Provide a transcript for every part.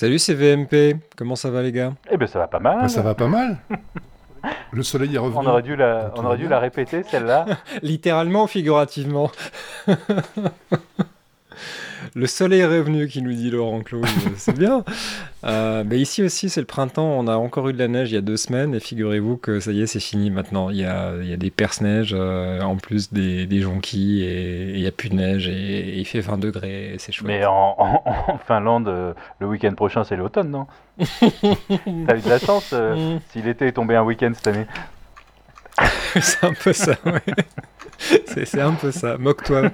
Salut, c'est VMP. Comment ça va, les gars? Eh ben ça va pas mal. Bah, ça va pas mal. Le soleil est revenu. On aurait dû la, on aurait dû la répéter celle-là. Littéralement ou figurativement? Le soleil est revenu, qui nous dit Laurent Claude. c'est bien. Euh, mais ici aussi, c'est le printemps. On a encore eu de la neige il y a deux semaines. Et figurez-vous que ça y est, c'est fini maintenant. Il y a, il y a des perce-neige, euh, en plus des, des jonquilles. Et, il n'y a plus de neige. Et, et il fait 20 degrés. et C'est chouette. Mais en, en- en Finlande, euh, le week-end prochain c'est l'automne, non? T'as eu de la chance Mm. si l'été est tombé un week-end cette année. c'est un peu ça, ouais. C'est un peu ça. Moque-toi,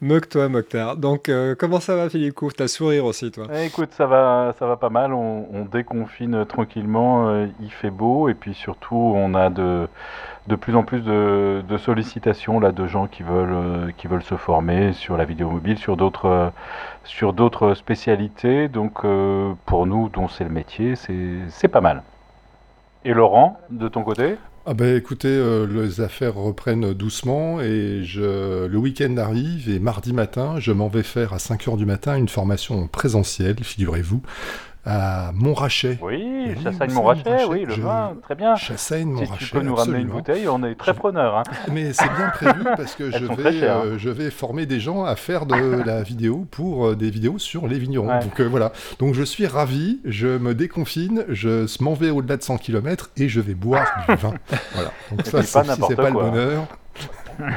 moque-toi, Mokhtar. Donc, euh, comment ça va, Philippe Couf T'as sourire aussi, toi Eh, écoute, ça va, ça va pas mal. On, on déconfine tranquillement. euh, il fait beau et puis surtout, on a de, de plus en plus de, sollicitations là de gens qui veulent, euh, qui veulent se former sur la vidéo mobile, sur d'autres, euh, sur d'autres spécialités. Donc, euh, pour nous, dont c'est le métier, c'est pas mal. Et Laurent, de ton côté? Ah ben écoutez, euh, les affaires reprennent doucement et je, le week-end arrive et mardi matin, je m'en vais faire à 5h du matin une formation présentielle, figurez-vous, à Montrachet. Oui, Oui, Chassagne vous Montrachet, savez, oui, le je- vin, très bien. Chassagne, Si tu peux nous ramener une bouteille, on est très Je- preneur. Hein. Mais c'est bien prévu parce que je vais, chères, hein. euh, je vais former des gens à faire de la vidéo pour euh, des vidéos sur les vignerons. Ouais. Donc euh, voilà. Donc je suis ravi, je me déconfine, je m'en vais au-delà de 100 km et je vais boire du vin. Voilà. Donc Et ça, c'est pas si quoi. le bonheur.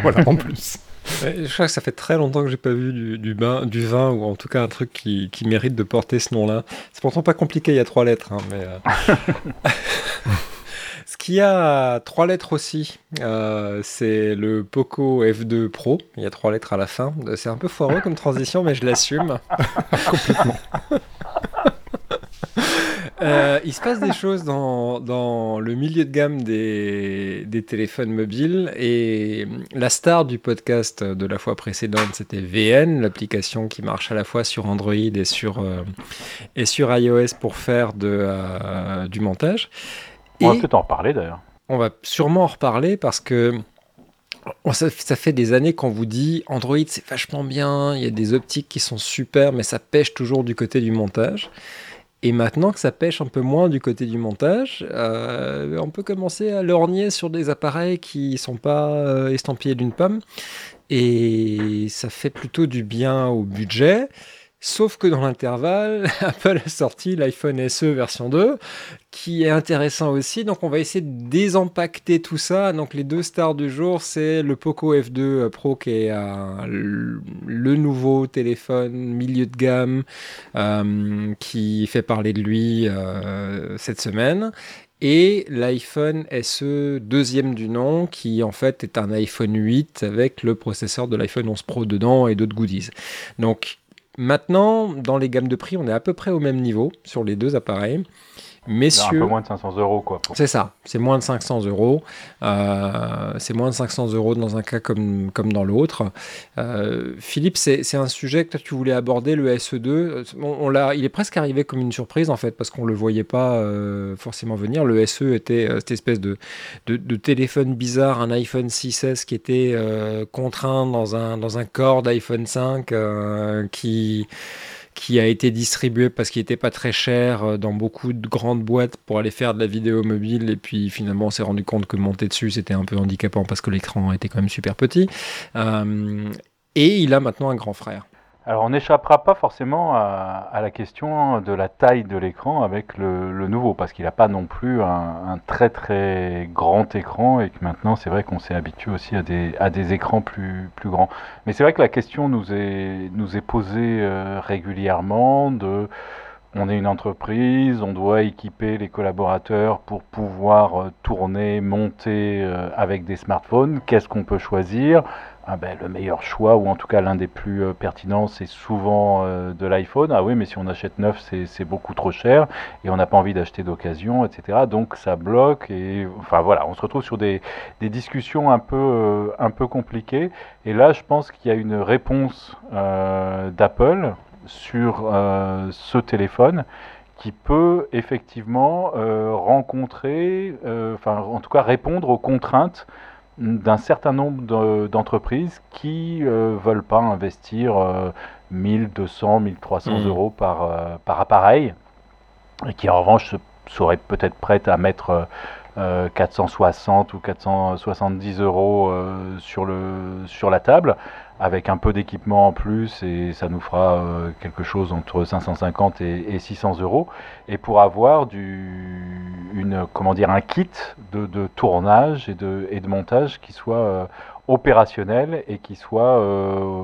voilà, en plus. Ouais, Je crois que ça fait très longtemps que j'ai pas vu du, du, bain- du vin, ou en tout cas un truc qui, qui mérite de porter ce nom-là. C'est pourtant pas compliqué, il y a trois lettres. hein, mais, euh, Ce qui a trois lettres aussi, euh, c'est le Poco F2 Pro. Il y a trois lettres à la fin. C'est un peu foireux comme transition, mais je l'assume. Euh, il se passe des choses dans, dans le milieu de gamme des, des téléphones mobiles et la star du podcast de la fois précédente c'était VN, l'application qui marche à la fois sur Android et sur, euh, et sur iOS pour faire de, euh, du montage. On va peut-être en reparler d'ailleurs. on va sûrement en reparler parce que ça, ça fait des années qu'on vous dit Android c'est vachement bien, il y a des optiques qui sont super, mais ça pêche toujours du côté du montage. Et maintenant que ça pêche un peu moins du côté du montage, euh, on peut commencer à lorgner sur des appareils qui sont pas euh, estampillés d'une pomme. Et ça fait plutôt du bien au budget. Sauf que dans l'intervalle, Apple a sorti l'iPhone SE version 2, qui est intéressant aussi. Donc on va essayer de désempaqueter tout ça. Donc les deux stars du jour, c'est le Poco F2 Pro, qui est euh, le nouveau téléphone milieu de gamme, euh, qui fait parler de lui euh, cette semaine. Et l'iPhone SE deuxième du nom, qui en fait est un iPhone 8 avec le processeur de l'iPhone 11 Pro dedans et d'autres goodies. Donc maintenant, dans les gammes de prix, on est à peu près au même niveau sur les deux appareils. Un Messieurs, peu moins de 500 euros quoi. pour- c'est ça, c'est moins de 500 euros. Euh, c'est moins de 500 euros dans un cas comme, comme dans l'autre. Euh, Philippe, c'est un sujet que toi, tu voulais aborder, le SE2. On, on l'a- il est presque arrivé comme une surprise en fait, parce qu'on ne le voyait pas euh, forcément venir. Le SE était euh, cette espèce de, de, de téléphone bizarre, un iPhone 6S qui était euh, contraint dans un, dans un corps d'iPhone 5 euh, qui qui a été distribué parce qu'il n'était pas très cher euh, dans beaucoup de grandes boîtes pour aller faire de la vidéo mobile. Et puis finalement, on s'est rendu compte que monter dessus, c'était un peu handicapant parce que l'écran était quand même super petit. Euh, et il a maintenant un grand frère. Alors on n'échappera pas forcément à, la question de la taille de l'écran avec le, nouveau, parce qu'il n'a pas non plus un, très très grand écran et que maintenant c'est vrai qu'on s'est habitué aussi à des, à des écrans plus, grands. Mais c'est vrai que la question nous est, nous est posée euh, régulièrement de on est une entreprise, on doit équiper les collaborateurs pour pouvoir euh, tourner, monter euh, avec des smartphones. Qu'est-ce qu'on peut choisir? Ah ben, le meilleur choix, ou en tout cas l'un des plus euh, pertinents, c'est souvent euh, de l'iPhone. Ah oui, mais si on achète neuf, c'est beaucoup trop cher et on n'a pas envie d'acheter d'occasion, etc. Donc ça bloque et enfin voilà, on se retrouve sur des, des discussions un peu, euh, un peu compliquées. Et là, je pense qu'il y a une réponse d'Apple sur ce téléphone qui peut effectivement rencontrer, enfin en tout cas répondre aux contraintes d'un certain nombre de- d'entreprises qui euh, veulent pas investir euh, 1200, 1300 Mhm. euros par, euh, par appareil et qui en revanche serait peut-être prête à mettre 460 ou 470 euros sur, le, sur la table avec un peu d'équipement en plus et ça nous fera euh, quelque chose entre 550 et, 600 euros. Et pour avoir du, une, comment dire, un kit de, tournage et de, et de montage qui soit euh, opérationnel et qui soit euh,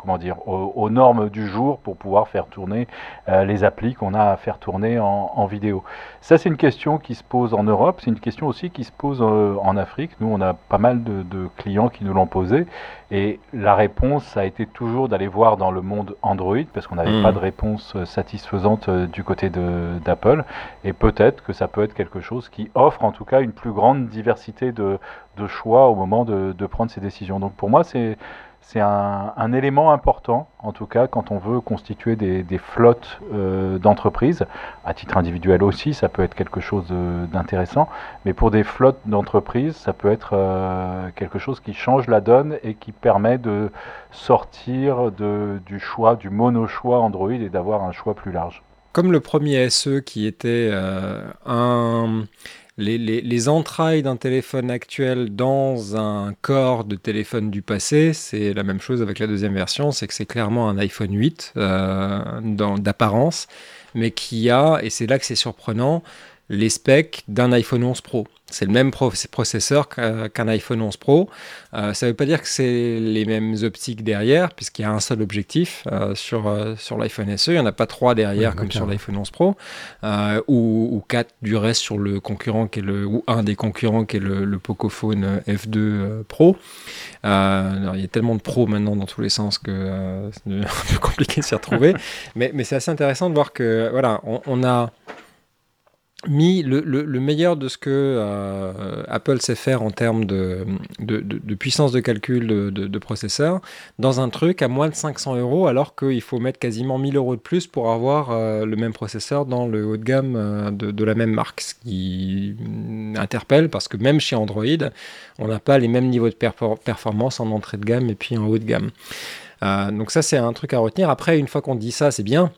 comment dire, aux, normes du jour pour pouvoir faire tourner euh, les applis qu'on a à faire tourner en, vidéo. Ça, c'est une question qui se pose en Europe, c'est une question aussi qui se pose euh, en Afrique. Nous, on a pas mal de, clients qui nous l'ont posé, et la réponse a été toujours d'aller voir dans le monde Android, parce qu'on n'avait hmm. pas de réponse euh, satisfaisante du côté d'Apple, et peut-être que ça peut être quelque chose qui offre en tout cas une plus grande diversité de, choix au moment de, de prendre ces décisions. Donc pour moi, c'est c'est un, élément important, en tout cas, quand on veut constituer des, flottes euh, d'entreprises. À titre individuel aussi, ça peut être quelque chose d'intéressant. Mais pour des flottes d'entreprises, ça peut être euh, quelque chose qui change la donne et qui permet de sortir du choix, du mono-choix Android et d'avoir un choix plus large. Comme le premier SE qui était euh, un les, entrailles d'un téléphone actuel dans un corps de téléphone du passé, c'est la même chose avec la deuxième version, c'est que c'est clairement un iPhone 8 euh, d'apparence, mais qui a, et c'est là que c'est surprenant, les specs d'un iPhone 11 Pro. C'est le même processeur qu'un iPhone 11 Pro. Euh, ça ne veut pas dire que c'est les mêmes optiques derrière, puisqu'il y a un seul objectif euh, sur, euh, sur l'iPhone SE. Il n'y en a pas trois derrière comme sur l'iPhone 11 Pro, ou, quatre du reste sur le concurrent, qui est le, ou un des concurrents qui est le, Pocophone F2 Pro. il y a tellement de pros maintenant dans tous les sens que c'est un peu compliqué de s'y retrouver. mais, mais c'est assez intéressant de voir que voilà, on a mis le, meilleur de ce que euh, Apple sait faire en termes de, puissance de calcul de, processeur dans un truc à moins de 500 euros alors qu'il faut mettre quasiment 1000 euros de plus pour avoir euh, le même processeur dans le haut de gamme euh, de, la même marque. Ce qui interpelle parce que même chez Android, on n'a pas les mêmes niveaux de performance en entrée de gamme et puis en haut de gamme. donc ça c'est un truc à retenir. Après, une fois qu'on dit ça, c'est bien.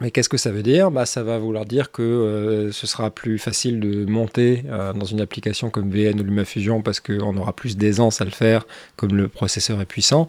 Mais qu'est-ce que ça veut dire? Bah, Ça va vouloir dire que euh, ce sera plus facile de monter euh, dans une application comme VN ou LumaFusion parce qu'on aura plus d'aisance à le faire, comme le processeur est puissant.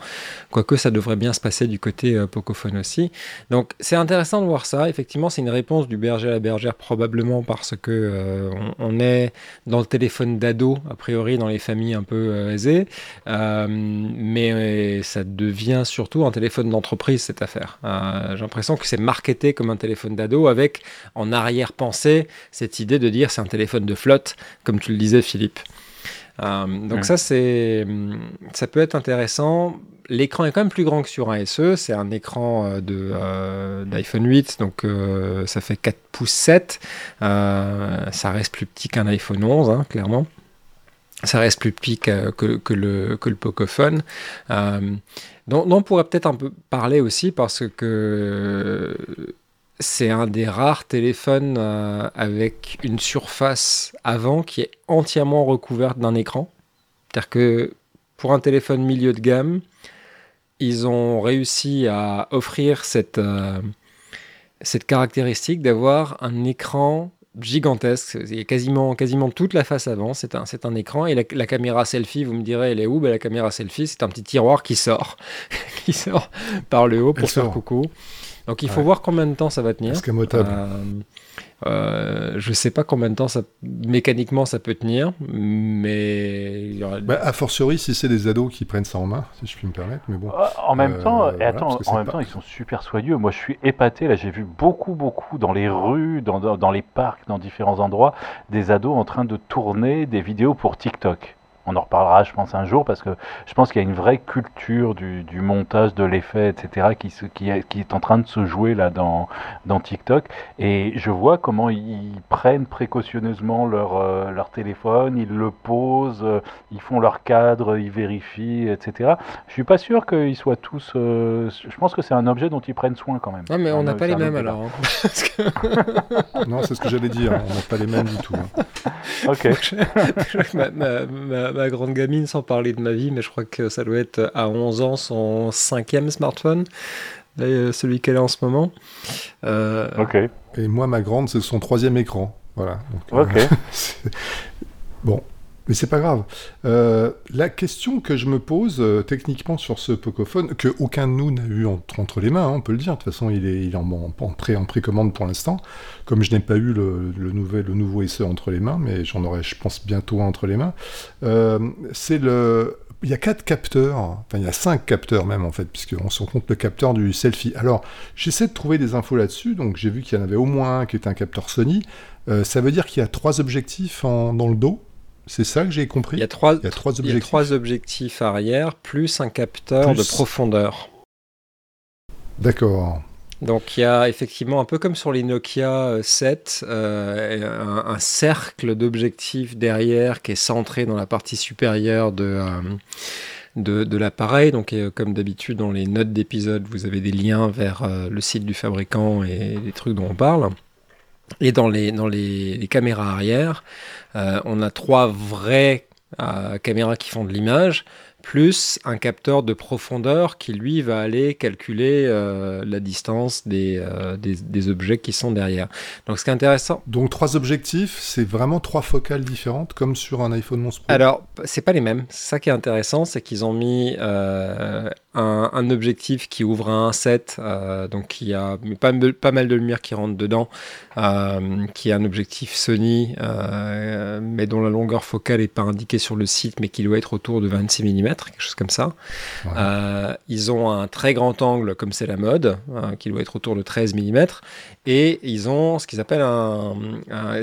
Quoique ça devrait bien se passer du côté euh, Pocophone aussi. Donc c'est intéressant de voir ça. Effectivement, c'est une réponse du berger à la bergère probablement parce que on, est dans le téléphone d'ado, a priori dans les familles un peu aisées. mais ça devient surtout un téléphone d'entreprise cette affaire. J'ai l'impression que c'est marketé comme un téléphone d'ado avec en arrière-pensée cette idée de dire c'est un téléphone de flotte, comme tu le disais Philippe. Euh, donc ça c'est ça peut être intéressant. L'écran est quand même plus grand que sur un SE, c'est un écran euh, de euh, d'iPhone 8, donc ça fait 4 pouces 7. ça reste plus petit qu'un iPhone 11, hein, clairement ça reste plus petit que, que, le, que le Pocophone. dont, on pourrait peut-être un peu parler aussi parce que c'est un des rares téléphones euh, avec une surface avant qui est entièrement recouverte d'un écran. C'est-à-dire que pour un téléphone milieu de gamme, ils ont réussi à offrir cette, euh, cette caractéristique d'avoir un écran gigantesque. Il y a quasiment, quasiment toute la face avant, c'est un, c'est un écran. Et la, caméra selfie, vous me direz, elle est où? Ben, La caméra selfie, c'est un petit tiroir qui sort, qui sort par le haut pour faire coucou. Donc il faut voir combien de temps ça va tenir. Euh, euh, je sais pas combien de temps ça, mécaniquement ça peut tenir, mais. Bah, a fortiori si c'est des ados qui prennent ça en main, si je puis me permettre. Mais bon. Euh, en même temps, et attends, en même temps, ils sont super soigneux. Moi, je suis épaté. Là, j'ai vu beaucoup, beaucoup dans les rues, dans, dans les parcs, dans différents endroits, des ados en train de tourner des vidéos pour TikTok on en reparlera, je pense, un jour, parce que je pense qu'il y a une vraie culture du, montage, de l'effet, etc., qui, qui, est, qui, est, en train de se jouer là dans, dans TikTok. Et je vois comment ils prennent précautionneusement leur, euh, leur téléphone, ils le posent, euh, ils font leur cadre, ils vérifient, etc. Je suis pas sûr qu'ils soient tous. Euh, je pense que c'est un objet dont ils prennent soin quand même. Non, mais on n'a pas les mêmes alors. Hein. non, c'est ce que j'allais dire, on n'a pas les mêmes du tout. Hein. Ok ma grande gamine, sans parler de ma vie, mais je crois que ça doit être à 11 ans son cinquième smartphone. celui qu'elle a en ce moment. ok. Et moi, ma grande, c'est son troisième écran. Voilà. ok. bon, mais c'est pas grave. Euh, la question que je me pose euh, techniquement sur ce Pocophone, que aucun de nous n'a eu entre, les mains, hein, on peut le dire. De toute façon, il est, il en, en, pré, en précommande pour l'instant. Comme je n'ai pas eu le, nouveau SE entre les mains, mais j'en aurai, je pense, bientôt entre les mains. Euh, c'est le. Il y a quatre capteurs, enfin il y a cinq capteurs même en fait, puisqu'on se compte le capteur du selfie. Alors j'essaie de trouver des infos là-dessus, donc j'ai vu qu'il y en avait au moins un qui était un capteur Sony. ça veut dire qu'il y a trois objectifs dans le dos. C'est ça que j'ai compris. Il y, a trois, objectifs. arrière plus un capteur de profondeur. D'accord. Donc il y a effectivement un peu comme sur les Nokia 7, euh, euh, un, cercle d'objectifs derrière qui est centré dans la partie supérieure de, euh, de, l'appareil. Donc comme d'habitude dans les notes d'épisode, vous avez des liens vers le site du fabricant et les trucs dont on parle. Et dans les, dans les, caméras arrière, euh, on a trois vraies euh, caméras qui font de l'image, plus un capteur de profondeur qui lui va aller calculer euh, la distance des, des, objets qui sont derrière. Donc ce qui est intéressant. Donc trois objectifs, c'est vraiment trois focales différentes comme sur un iPhone 11 Pro. Alors c'est pas les mêmes. Ça qui est intéressant, c'est qu'ils ont mis un, objectif qui ouvre un 1.7, euh, donc il y a pas, pas, mal de lumière qui rentre dedans, euh, qui est un objectif Sony, euh, mais dont la longueur focale n'est pas indiquée sur le site, mais qui doit être autour de 26 mm, quelque chose comme ça. ils ont un très grand angle, comme c'est la mode, qui doit être autour de 13 mm, et ils ont ce qu'ils appellent un,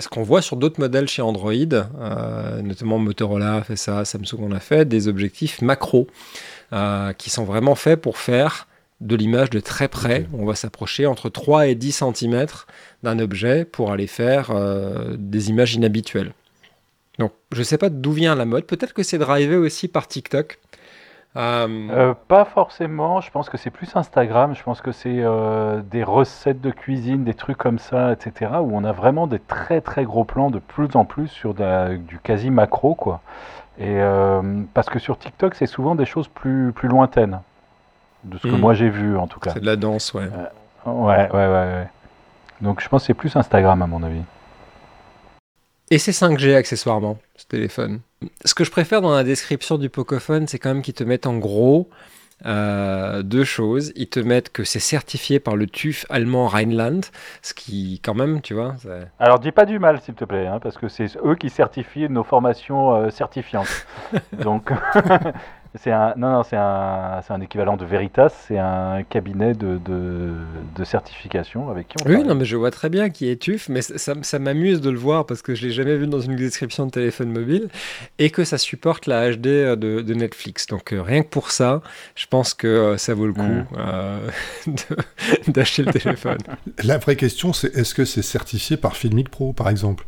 ce qu'on voit sur d'autres modèles chez Android, notamment Motorola a fait ça, Samsung en a fait, des objectifs macro. Euh, qui sont vraiment faits pour faire de l'image de très près. On va s'approcher entre 3 et 10 cm d'un objet pour aller faire euh, des images inhabituelles. Donc je ne sais pas d'où vient la mode, peut-être que c'est drivé aussi par TikTok. Euh, pas forcément, je pense que c'est plus Instagram, je pense que c'est des recettes de cuisine, des trucs comme ça, etc. Où on a vraiment des très très gros plans de plus en plus sur du quasi macro, quoi. Et euh, parce que sur TikTok, c'est souvent des choses plus, plus lointaines, de ce que hmm. moi j'ai vu en tout cas. C'est de la danse, ouais. Euh, ouais, ouais, ouais, Donc je pense que c'est plus Instagram à mon avis. Et c'est 5G accessoirement, ce téléphone. Ce que je préfère dans la description du Pocophone, c'est quand même qu'ils te mettent en gros euh, deux choses. Ils te mettent que c'est certifié par le TÜV allemand Rheinland, ce qui, quand même, tu vois. Alors, dis pas du mal, s'il te plaît, hein, parce que c'est eux qui certifient nos formations euh, certifiantes. Donc, C'est un, non, non, c'est un, c'est un équivalent de Veritas, c'est un cabinet de, de, certification avec qui on Oui, non, mais je vois très bien qui est TUF, mais ça, ça m'amuse de le voir parce que je l'ai jamais vu dans une description de téléphone mobile et que ça supporte la HD de, de Netflix. Donc euh, rien que pour ça, je pense que euh, ça vaut le coup mm. euh, d'acheter le téléphone. La vraie question, c'est est-ce que c'est certifié par Filmic Pro, par exemple?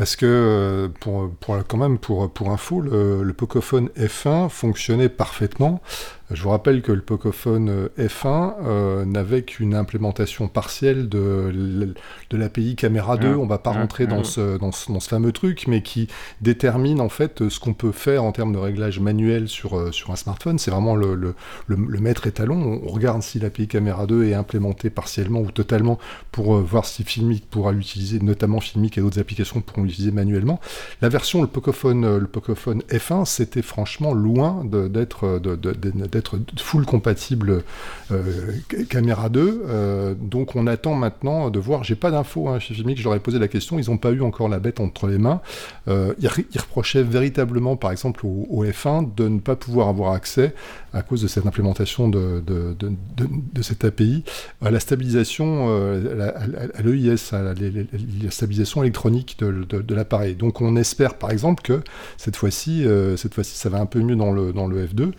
Parce que, euh, pour, pour, quand même, pour, pour info, le, le Pocophone F1 fonctionnait parfaitement je vous rappelle que le Pocophone euh, F1 euh, n'avait qu'une implémentation partielle de, de l'API Caméra 2. On ne va pas rentrer dans, ce, dans, ce, dans, ce, fameux truc, mais qui détermine en fait ce qu'on peut faire en termes de réglage manuel sur, euh, sur un smartphone. C'est vraiment le, le, le, maître étalon. On regarde si l'API Caméra 2 est implémentée partiellement ou totalement pour voir si Filmic pourra l'utiliser, notamment Filmic et d'autres applications pourront l'utiliser manuellement. La version, le Pocophone, le Pocophone F1, c'était franchement loin d'être être full compatible euh, caméra 2. Euh, donc on attend maintenant de voir. J'ai pas d'infos hein, chez Filmic, je leur ai posé la question. Ils n'ont pas eu encore la bête entre les mains. Euh, ils, reprochaient véritablement, par exemple, au, F1 de ne pas pouvoir avoir accès à cause de cette implémentation de, cette API à la stabilisation, à, l'EIS, à la, stabilisation électronique de, l'appareil. Donc on espère par exemple que cette fois-ci, cette fois-ci, ça va un peu mieux dans le, dans le F2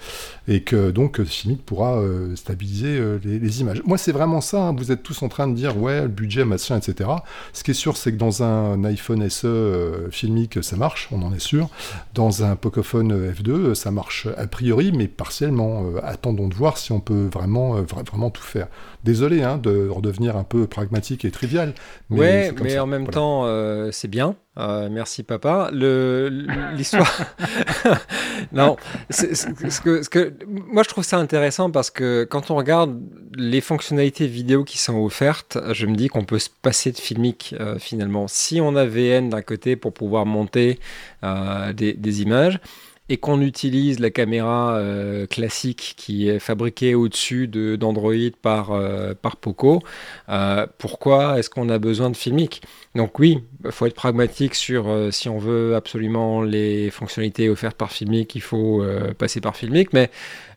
et que donc Filmic pourra euh, stabiliser euh, les, images. Moi, c'est vraiment ça. Hein. Vous êtes tous en train de dire ouais, le budget, machin, etc. Ce qui est sûr, c'est que dans un iPhone SE euh, Filmic, ça marche, on en est sûr. Dans un Pocophone F2, ça marche a priori, mais partiellement. attendons de voir si on peut vraiment, vraiment tout faire. Désolé hein, de redevenir un peu pragmatique et trivial. Mais ouais, mais en même temps, c'est bien Euh, merci papa. L'histoire. non, ce que, ce que, moi je trouve ça intéressant parce que quand on regarde les fonctionnalités vidéo qui sont offertes, je me dis qu'on peut se passer de filmique euh, finalement. Si on a VN d'un côté pour pouvoir monter euh, des, des images, et qu'on utilise la caméra euh, classique qui est fabriquée au-dessus d'Android par, euh, par Poco, euh, pourquoi est-ce qu'on a besoin de Filmic Donc oui, il faut être pragmatique sur si on veut absolument les fonctionnalités offertes par Filmic, il faut passer par Filmic, mais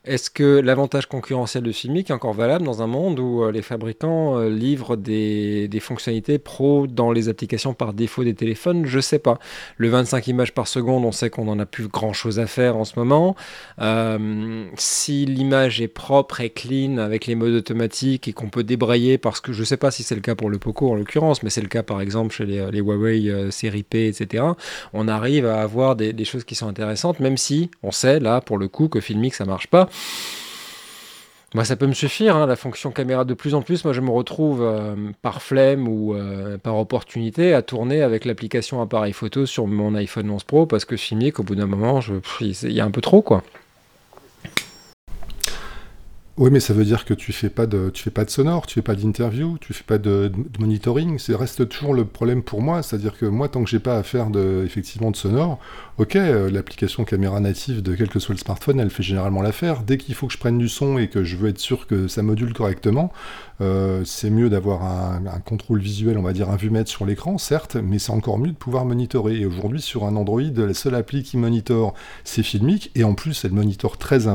est-ce que l'avantage concurrentiel de Filmic est encore valable dans un monde où euh, les fabricants euh, livrent des, fonctionnalités pro dans les applications par défaut des téléphones? Je sais pas. Le 25 images par seconde, on sait qu'on n'en a plus grand chose à faire en ce moment. Euh, si l'image est propre et clean avec les modes automatiques et qu'on peut débrayer, parce que je sais pas si c'est le cas pour le Poco en l'occurrence, mais c'est le cas par exemple chez les, Huawei série P, etc. On arrive à avoir des, des choses qui sont intéressantes, même si on sait là pour le coup que Filmic ça marche pas. Moi, ça peut me suffire, hein, la fonction caméra. De plus en plus, moi, je me retrouve euh, par flemme ou euh, par opportunité à tourner avec l'application appareil photo sur mon iPhone 11 Pro parce que filmer qu'au bout d'un moment, il y a un peu trop, quoi. Oui, mais ça veut dire que tu fais pas de, tu fais pas de sonore, tu fais pas d'interview, tu fais pas de, monitoring. C'est reste toujours le problème pour moi, c'est-à-dire que moi, tant que j'ai pas à faire de, effectivement de sonore, ok, euh, l'application caméra native de quel que soit le smartphone, elle fait généralement l'affaire. Dès qu'il faut que je prenne du son et que je veux être sûr que ça module correctement, euh, c'est mieux d'avoir un, contrôle visuel, on va dire un vue-mètre sur l'écran, certes, mais c'est encore mieux de pouvoir monitorer. Et aujourd'hui, sur un Android, la seule appli qui monitore, c'est Filmic, et en plus, elle monitore très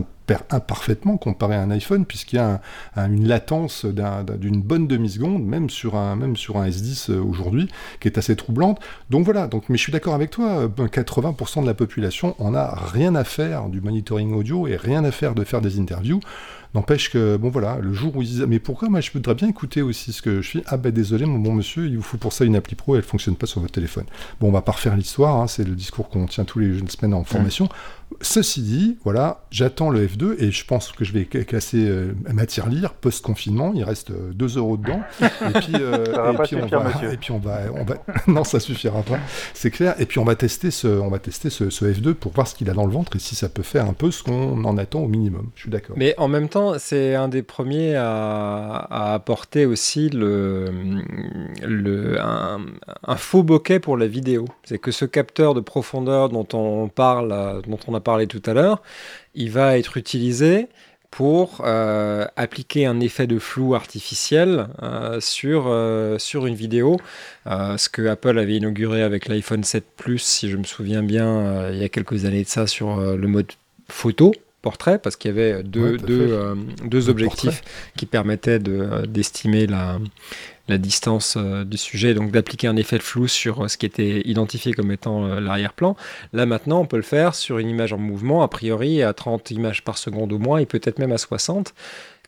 imparfaitement comparé à un iPhone, puisqu'il y a une latence d'une bonne demi-seconde, même sur un, même sur un S10 euh, aujourd'hui, qui est assez troublante. Donc voilà, donc, mais je suis d'accord avec toi, 80% euh, de la population en a rien à faire du monitoring audio et rien à faire de faire des interviews. N'empêche que, bon voilà, le jour où ils disent, mais pourquoi? Moi je voudrais bien écouter aussi ce que je fais Ah ben désolé mon bon monsieur, il vous faut pour ça une appli pro, elle fonctionne pas sur votre téléphone. Bon, on va pas refaire l'histoire, hein, c'est le discours qu'on tient tous les semaines en formation. Ceci dit, voilà, j'attends le F2 et je pense que je vais casser euh, matière lire post-confinement. Il reste 2 euh, euros dedans. Et puis, euh, et, puis on va, et puis on va, on va, non, ça suffira pas, c'est clair. Et puis on va tester ce, on va tester ce, ce F2 pour voir ce qu'il a dans le ventre et si ça peut faire un peu ce qu'on en attend au minimum. Je suis d'accord. Mais en même temps, c'est un des premiers à, apporter aussi le, le, un, faux bokeh pour la vidéo. C'est que ce capteur de profondeur dont on parle, dont on a parlé tout à l'heure, il va être utilisé pour euh, appliquer un effet de flou artificiel euh, sur, euh, sur une vidéo. ce que Apple avait inauguré avec l'iPhone 7 Plus, si je me souviens bien, il y a quelques années de ça, sur le mode photo portrait parce qu'il y avait deux, deux, deux objectifs qui permettaient d'estimer la, la distance euh, du sujet, donc d'appliquer un effet de flou sur ce qui était identifié comme étant l'arrière-plan. Là maintenant, on peut le faire sur une image en mouvement, a priori à 30 images par seconde au moins, et peut-être même à 60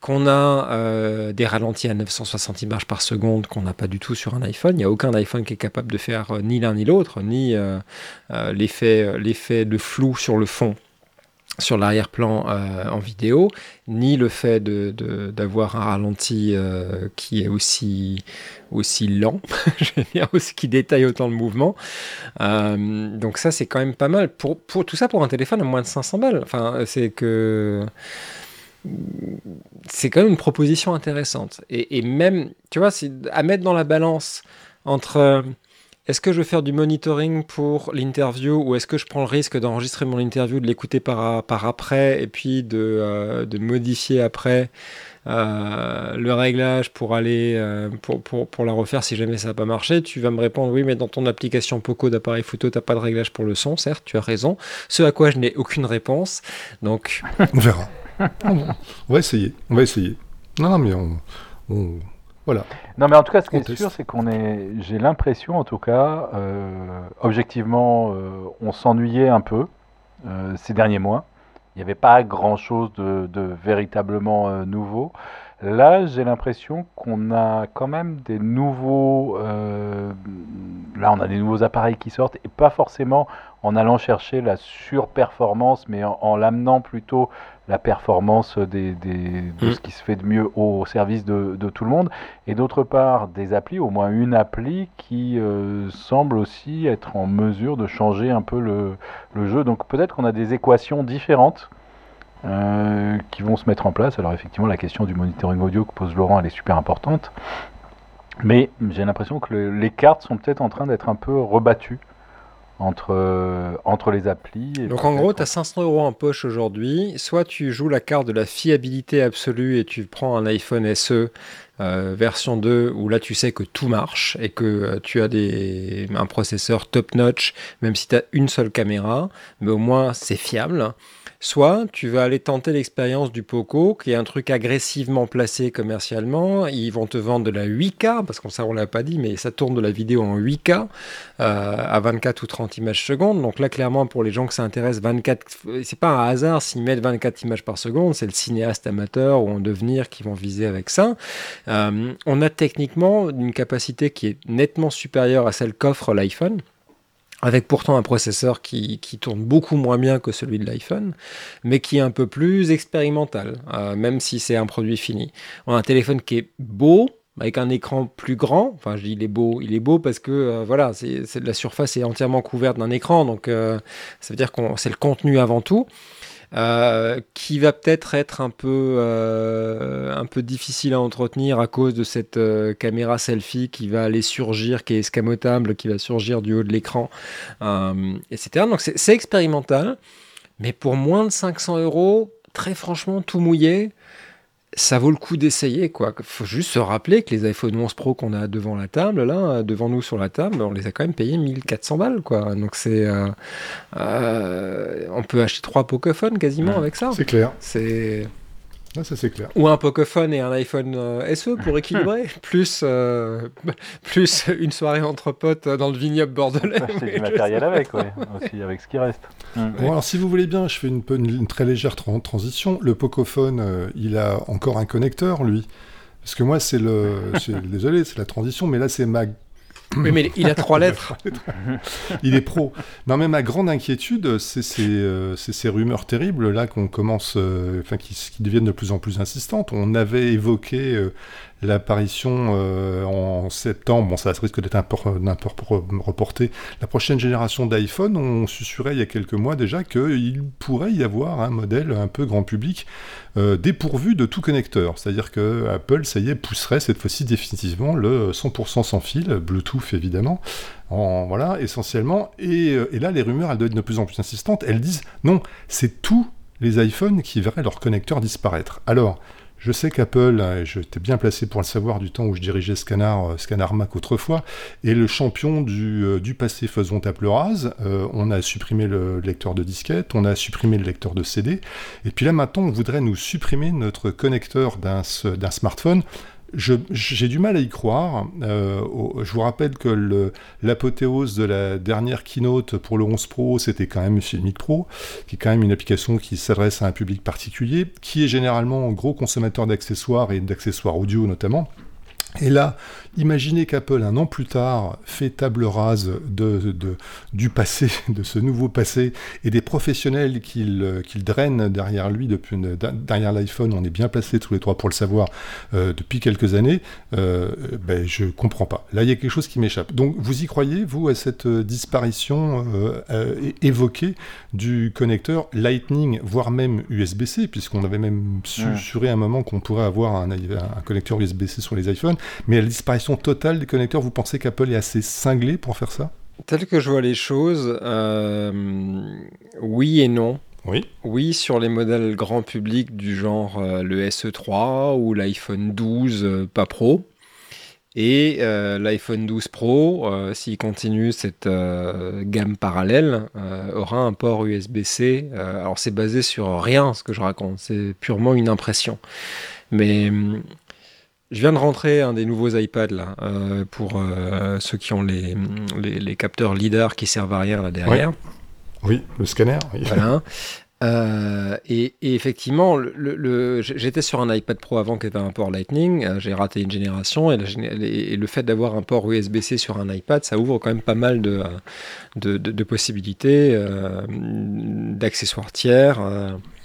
qu'on a des ralentis à 960 images par seconde qu'on n'a pas du tout sur un iPhone. Il n'y a aucun iPhone qui est capable de faire ni l'un ni l'autre, ni l'effet de flou sur le fond sur l'arrière-plan euh, en vidéo, ni le fait d'avoir un ralenti euh, qui est aussi, aussi lent, aussi, qui détaille autant le mouvement. Euh, donc ça, c'est quand même pas mal. Pour, tout ça pour un téléphone à moins de 500 balles. Enfin, c'est que... C'est quand même une proposition intéressante. Et même, tu vois, à mettre dans la balance entre est-ce que je veux faire du monitoring pour l'interview ou est-ce que je prends le risque d'enregistrer mon interview, de l'écouter par, après et puis de, euh, modifier après euh, le réglage pour aller euh, pour, pour, pour, la refaire si jamais ça n'a pas marché? Tu vas me répondre oui, mais dans ton application Poco d'appareil photo, tu n'as pas de réglage pour le son, certes, tu as raison. Ce à quoi je n'ai aucune réponse. Donc. On verra. on va essayer. On va essayer. Non, mais on voilà. Non, mais en tout cas, ce qui est sûr, c'est qu'on est. J'ai l'impression, en tout cas, euh, objectivement, euh, on s'ennuyait un peu euh, ces derniers mois. Il n'y avait pas grand-chose de, véritablement nouveau. Là, j'ai l'impression qu'on a quand même des nouveaux là, on a des nouveaux appareils qui sortent et pas forcément en allant chercher la surperformance, mais en, l'amenant plutôt la performance des, de mm. ce qui se fait de mieux au service de, tout le monde. Et d'autre part, des applis, au moins une appli qui euh, semble aussi être en mesure de changer un peu le, le jeu. Donc peut-être qu'on a des équations différentes. Euh, qui vont se mettre en place. Alors effectivement, la question du monitoring audio que pose Laurent, elle est super importante. Mais j'ai l'impression que les cartes sont peut-être en train d'être un peu rebattues entre, entre les applis. Donc en gros, tu as 500 euros en poche aujourd'hui. Soit tu joues la carte de la fiabilité absolue et tu prends un iPhone SE euh, version 2 où là tu sais que tout marche et que euh, tu as des, un processeur top notch, même si tu as une seule caméra, mais au moins c'est fiable. Soit tu vas aller tenter l'expérience du Poco, qui est un truc agressivement placé commercialement. Ils vont te vendre de la 8K, parce qu'on ça on l'a pas dit, mais ça tourne de la vidéo en 8K euh, à 24 ou 30 images secondes. Donc là, clairement, pour les gens que ça intéresse, 24, c'est pas un hasard s'ils mettent 24 images par seconde. C'est le cinéaste amateur ou en devenir qui vont viser avec ça. Euh, on a techniquement une capacité qui est nettement supérieure à celle qu'offre l'iPhone avec pourtant un processeur qui, tourne beaucoup moins bien que celui de l'iPhone, mais qui est un peu plus expérimental, euh, même si c'est un produit fini. On a un téléphone qui est beau, avec un écran plus grand. Enfin, je dis il est beau, il est beau parce que euh, voilà, c'est, la surface est entièrement couverte d'un écran, donc ça veut dire que c'est le contenu avant tout. Euh, qui va peut-être être un peu, euh, un peu difficile à entretenir à cause de cette euh, caméra selfie qui va aller surgir, qui est escamotable, qui va surgir du haut de l'écran, etc. Donc c'est expérimental, mais pour moins de 500 euros, très franchement, tout mouillé, ça vaut le coup d'essayer quoi. Faut juste se rappeler que les iPhone 11 Pro qu'on a devant la table là, devant nous sur la table, on les a quand même payés 1400 balles quoi. Donc c'est, euh, euh, on peut acheter trois Poképhone quasiment avec ça. C'est clair. C'est ah, ça c'est clair. Ou un Pocophone et un iPhone euh, SE pour équilibrer, plus, euh, plus une soirée entre potes dans le vignoble bordelais. C'est du matériel avec, ouais, aussi avec ce qui reste. Bon, alors si vous voulez bien, je fais une, une, très légère transition. Le Pocophone, euh, il a encore un connecteur, lui. Parce que moi, c'est le. Désolé, c'est la transition, mais là, c'est ma oui, mais il a trois lettres. il est pro. Non, mais ma grande inquiétude, c'est ces, euh, ces, rumeurs terribles là qu'on commence, euh, enfin, qui, qui, deviennent de plus en plus insistantes. On avait évoqué euh, l'apparition euh, en septembre, bon ça risque d'être un peu, reporté, la prochaine génération d'iPhone, on susurrait il y a quelques mois déjà qu'il pourrait y avoir un modèle un peu grand public euh, dépourvu de tout connecteur. C'est-à-dire que Apple, ça y est, pousserait cette fois-ci définitivement le 100% sans fil, Bluetooth évidemment, en, voilà, essentiellement. Et, euh, et là, les rumeurs, elles deviennent de plus en plus insistantes. Elles disent non, c'est tous les iPhones qui verraient leur connecteur disparaître. Alors, je sais qu'Apple, hein, j'étais bien placé pour le savoir du temps où je dirigeais Scanner, euh, Scanner Mac autrefois, est le champion du, euh, passé faisons table rase. Euh, on a supprimé le lecteur de disquette, on a supprimé le lecteur de CD, et puis là maintenant on voudrait nous supprimer notre connecteur d'un smartphone j'ai du mal à y croire. Euh, je vous rappelle que l'apothéose de la dernière keynote pour le 11 Pro, c'était quand même Filmic Pro, qui est quand même une application qui s'adresse à un public particulier, qui est généralement gros consommateur d'accessoires et d'accessoires audio notamment. Et là, imaginez qu'Apple, un an plus tard, fait table rase de, du passé, de ce nouveau passé, et des professionnels qu'il draine derrière lui, depuis, derrière l'iPhone, on est bien placés tous les trois pour le savoir, euh, depuis quelques années, euh, ben, je comprends pas. Là, il y a quelque chose qui m'échappe. Donc, vous y croyez, vous, à cette euh, disparition euh, évoquée du connecteur Lightning, voire même USB-C, puisqu'on avait même susurré à un moment qu'on pourrait avoir un, un connecteur USB-C sur les iPhones, mais la disparition totale des connecteurs, vous pensez qu'Apple est assez cinglé pour faire ça? Tel que je vois les choses, euh, oui et non. Oui. Oui, sur les modèles grand public du genre euh, le SE3 ou l'iPhone 12 euh, pas pro. Et l'iPhone 12 Pro, s'il continue cette gamme parallèle, aura un port USB-C. alors c'est basé sur rien ce que je raconte, c'est purement une impression. Mais je viens de rentrer un des nouveaux iPads là, euh, pour euh, ceux qui ont les, les, capteurs LIDAR qui servent à rien là derrière. Oui, le scanner. Voilà. Euh, et, effectivement, le, j'étais sur un iPad Pro avant qui avait un port Lightning. J'ai raté une génération et, le fait d'avoir un port USB-C sur un iPad, ça ouvre quand même pas mal de, de, possibilités, euh, d'accessoires tiers.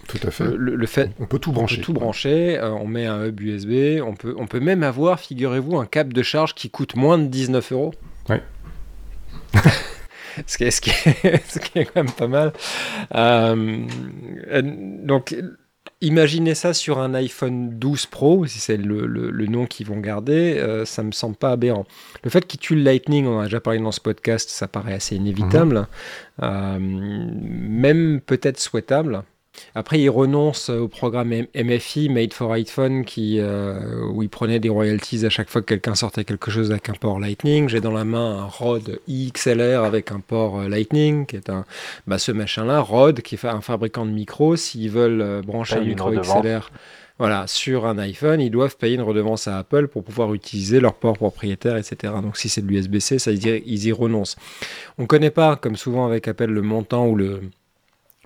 Tout à fait. Le, fait, on peut tout brancher. On peut tout brancher. on met un hub USB. On peut, on peut même avoir, figurez-vous, un câble de charge qui coûte moins de 19 euros. Ouais. ce, qui est, ce, qui ce, qui est, quand même pas mal. Euh, donc, imaginez ça sur un iPhone 12 Pro, si c'est le, le, nom qu'ils vont garder, euh, ça me semble pas aberrant. Le fait qu'ils tuent le Lightning, on en a déjà parlé dans ce podcast, ça paraît assez inévitable, mhm. euh, même peut-être souhaitable. Après, il renonce au programme MFI, Made for iPhone, qui, euh, où il prenait des royalties à chaque fois que quelqu'un sortait quelque chose avec un port Lightning. J'ai dans la main un Rode XLR avec un port euh, Lightning, qui est un, bah, ce machin-là, Rode, qui est un fabricant de micros. S'ils veulent euh, brancher un micro XLR voilà, sur un iPhone, ils doivent payer une redevance à Apple pour pouvoir utiliser leur port propriétaire, etc. Donc si c'est de l'USB-C, ça, ils y renoncent. On ne connaît pas, comme souvent avec Apple, le montant ou le,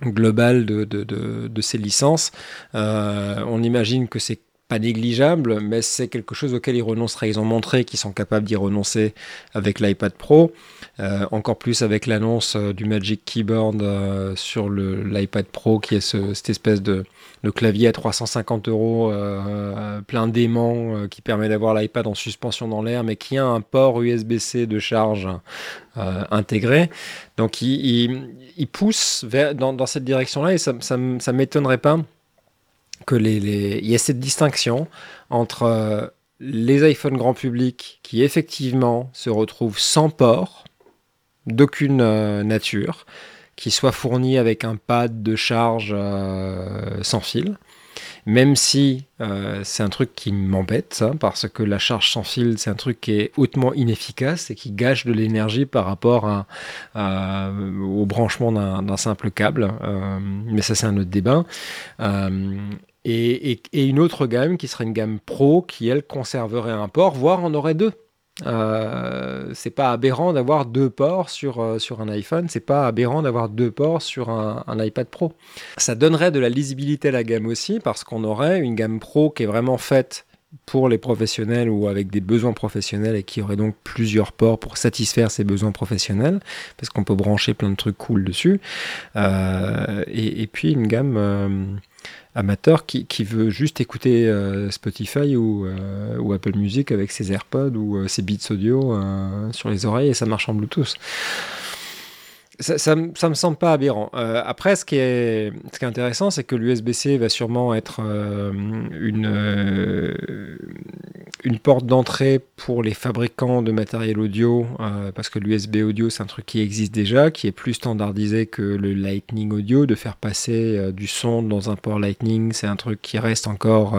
global de, de, de, ces licences. Euh, on imagine que c'est pas négligeable, mais c'est quelque chose auquel ils renonceraient. Ils ont montré qu'ils sont capables d'y renoncer avec l'iPad Pro, euh, encore plus avec l'annonce euh, du Magic Keyboard sur l'iPad Pro, qui est cette espèce de, de, clavier à 350 euros, plein d'aimants, qui permet d'avoir l'iPad en suspension dans l'air, mais qui a un port USB-C de charge euh, intégré. Donc il, pousse dans, cette direction-là et ça ne m'étonnerait pas que les, il y ait cette distinction entre euh, les iPhones grand public qui effectivement se retrouvent sans port d'aucune euh, nature, qui soient fournis avec un pad de charge sans fil, même si euh, c'est un truc qui m'embête, parce que la charge sans fil, c'est un truc qui est hautement inefficace et qui gâche de l'énergie par rapport au branchement d'un simple câble. Euh, mais ça, c'est un autre débat. Euh, et, une autre gamme qui serait une gamme pro qui, elle, conserverait un port, voire en aurait deux. Euh, c'est pas aberrant d'avoir deux ports sur, euh, sur un iPhone, c'est pas aberrant d'avoir deux ports sur un, iPad Pro. Ça donnerait de la lisibilité à la gamme aussi parce qu'on aurait une gamme Pro qui est vraiment faite pour les professionnels ou avec des besoins professionnels et qui aurait donc plusieurs ports pour satisfaire ces besoins professionnels parce qu'on peut brancher plein de trucs cool dessus. Euh, et, puis une gamme amateur qui, qui, veut juste écouter euh, Spotify ou, euh, ou, Apple Music avec ses AirPods ou euh, ses Beats Audio sur les oreilles et ça marche en Bluetooth ça, ça, me semble pas aberrant. Euh, après, ce qui est, intéressant, c'est que l'USB-C va sûrement être euh, une, euh, une porte d'entrée pour les fabricants de matériel audio, parce que l'USB audio, c'est un truc qui existe déjà, qui est plus standardisé que le Lightning audio. De faire passer du son dans un port Lightning, c'est un truc qui reste encore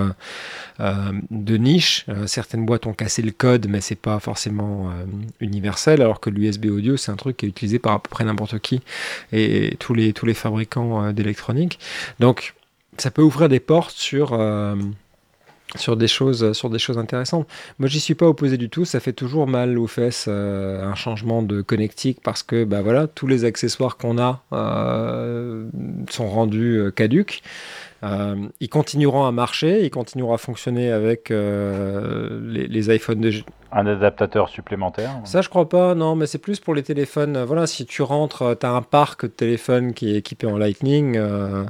de niche. certaines boîtes ont cassé le code, mais c'est pas forcément universel, alors que l'USB audio, c'est un truc qui est utilisé par à peu près n'importe qui et tous les, tous les fabricants euh, d'électronique. Donc ça peut ouvrir des portes sur euh, sur des choses sur des choses intéressantes. Moi, j'y suis pas opposé du tout. Ça fait toujours mal aux fesses euh, un changement de connectique parce que bah voilà, tous les accessoires qu'on a sont rendus caduques. ils continueront à marcher, ils continueront à fonctionner avec les, les, iPhones de, un adaptateur supplémentaire Ça, je crois pas, non, mais c'est plus pour les téléphones. Voilà, si tu rentres, euh, tu as un parc de téléphones qui est équipé en Lightning, euh,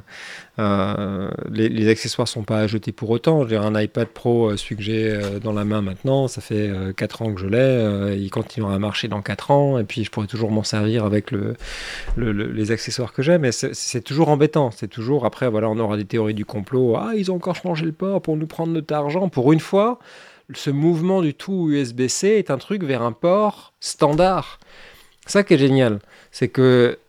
euh, les, les, accessoires sont pas à jeter pour autant. J'ai un iPad Pro, celui que j'ai dans la main maintenant, ça fait 4 ans que je l'ai, il continuera à marcher dans 4 ans, et puis je pourrais toujours m'en servir avec le, les accessoires que j'ai, mais c'est toujours embêtant. C'est toujours, après, voilà, on aura des théories du complot. Ah, ils ont encore changé le port pour nous prendre notre argent. Pour une fois, ce mouvement du tout USB-C est un truc vers un port standard. Ça qui est génial, c'est que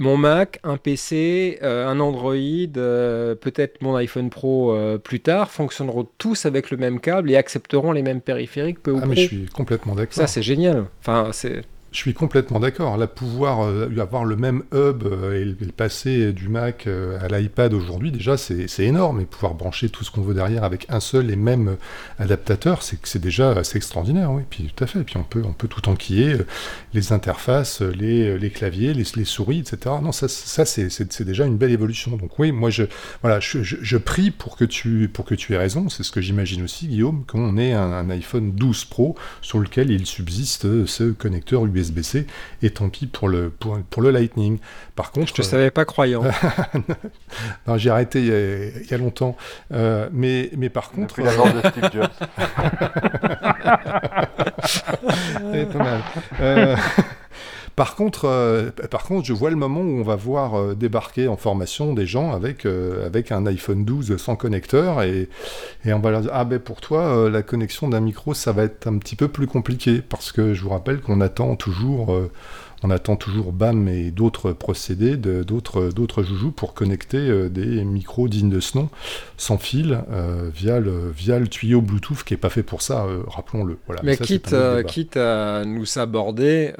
mon Mac, un PC, euh, un Android, euh, peut-être mon iPhone Pro euh, plus tard, fonctionneront tous avec le même câble et accepteront les mêmes périphériques peu ou ah, mais je suis complètement d'accord. Ça, c'est génial. Enfin, c'est Je suis complètement d'accord. Là, pouvoir euh, avoir le même hub euh, et, le passer du Mac euh, à l'iPad aujourd'hui, déjà, c'est énorme. Et pouvoir brancher tout ce qu'on veut derrière avec un seul et même adaptateur, c'est déjà assez extraordinaire. Oui, puis tout à fait. Et puis on peut, on peut tout enquiller, les interfaces, les, les claviers, les, les, souris, etc. Non, ça, ça c'est déjà une belle évolution. Donc oui, moi, je, voilà, je, je, prie pour que tu, pour que tu aies raison. C'est ce que j'imagine aussi, Guillaume, qu'on ait un, un, iPhone 12 Pro sur lequel il subsiste ce connecteur USB USB-C, et tant pis pour le, pour, pour, le Lightning. Par contre, je te savais pas croyant. non, j'ai arrêté il y, a, longtemps. Euh, mais, mais par contre. la mort de Steve Jobs. pas mal. Par contre, euh, par contre, je vois le moment où on va voir euh, débarquer en formation des gens avec, euh, un iPhone 12 sans connecteur et, et on va leur dire Ah ben pour toi, la connexion d'un micro, ça va être un petit peu plus compliqué parce que je vous rappelle qu'on attend toujours on attend toujours BAM et d'autres procédés, d'autres, joujoux pour connecter euh, des micros dignes de ce nom, sans fil, euh, via, le, via le tuyau Bluetooth qui n'est pas fait pour ça, euh, rappelons-le. Voilà. Mais, quitte, quitte à nous saborder,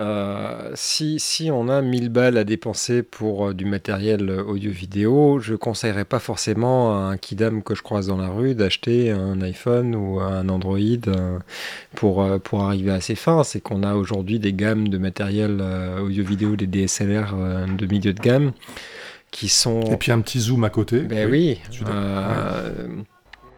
si, si on a 1000 balles à dépenser pour du matériel audio-vidéo, je ne conseillerais pas forcément à un kidam que je croise dans la rue d'acheter un iPhone ou un Android pour, pour arriver à ses fins. C'est qu'on a aujourd'hui des gammes de matériel euh, audio-vidéo, des DSLR euh, de milieu de gamme, qui sont... Et puis un petit zoom à côté. Ben oui.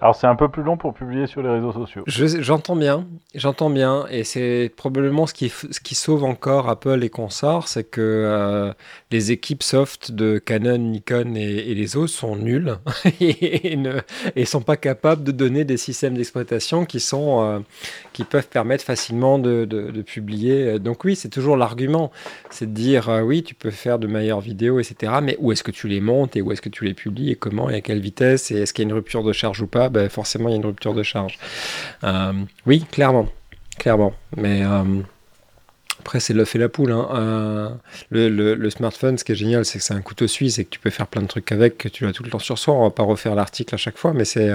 Alors c'est un peu plus long pour publier sur les réseaux sociaux. J'entends bien, j'entends bien, et c'est probablement ce qui, ce qui sauve encore Apple et consorts, c'est que euh, les équipes soft de Canon, Nikon et, les autres sont nulles et, ne et sont pas capables de donner des systèmes d'exploitation qui euh, qui peuvent permettre facilement de, de, publier. Donc oui, c'est toujours l'argument, c'est de dire euh, oui, tu peux faire de meilleures vidéos, etc. Mais où est-ce que tu les montes et où est-ce que tu les publies et comment et à quelle vitesse et est-ce qu'il y a une rupture de charge ou pas? Ben, forcément il y a une rupture de charge. Euh, oui, clairement, clairement. Mais euh, après, c'est l'œuf et la poule. Hein. Euh, le, smartphone, ce qui est génial, c'est que c'est un couteau suisse et que tu peux faire plein de trucs avec, que tu l'as tout le temps sur soi. On va pas refaire l'article à chaque fois, mais c'est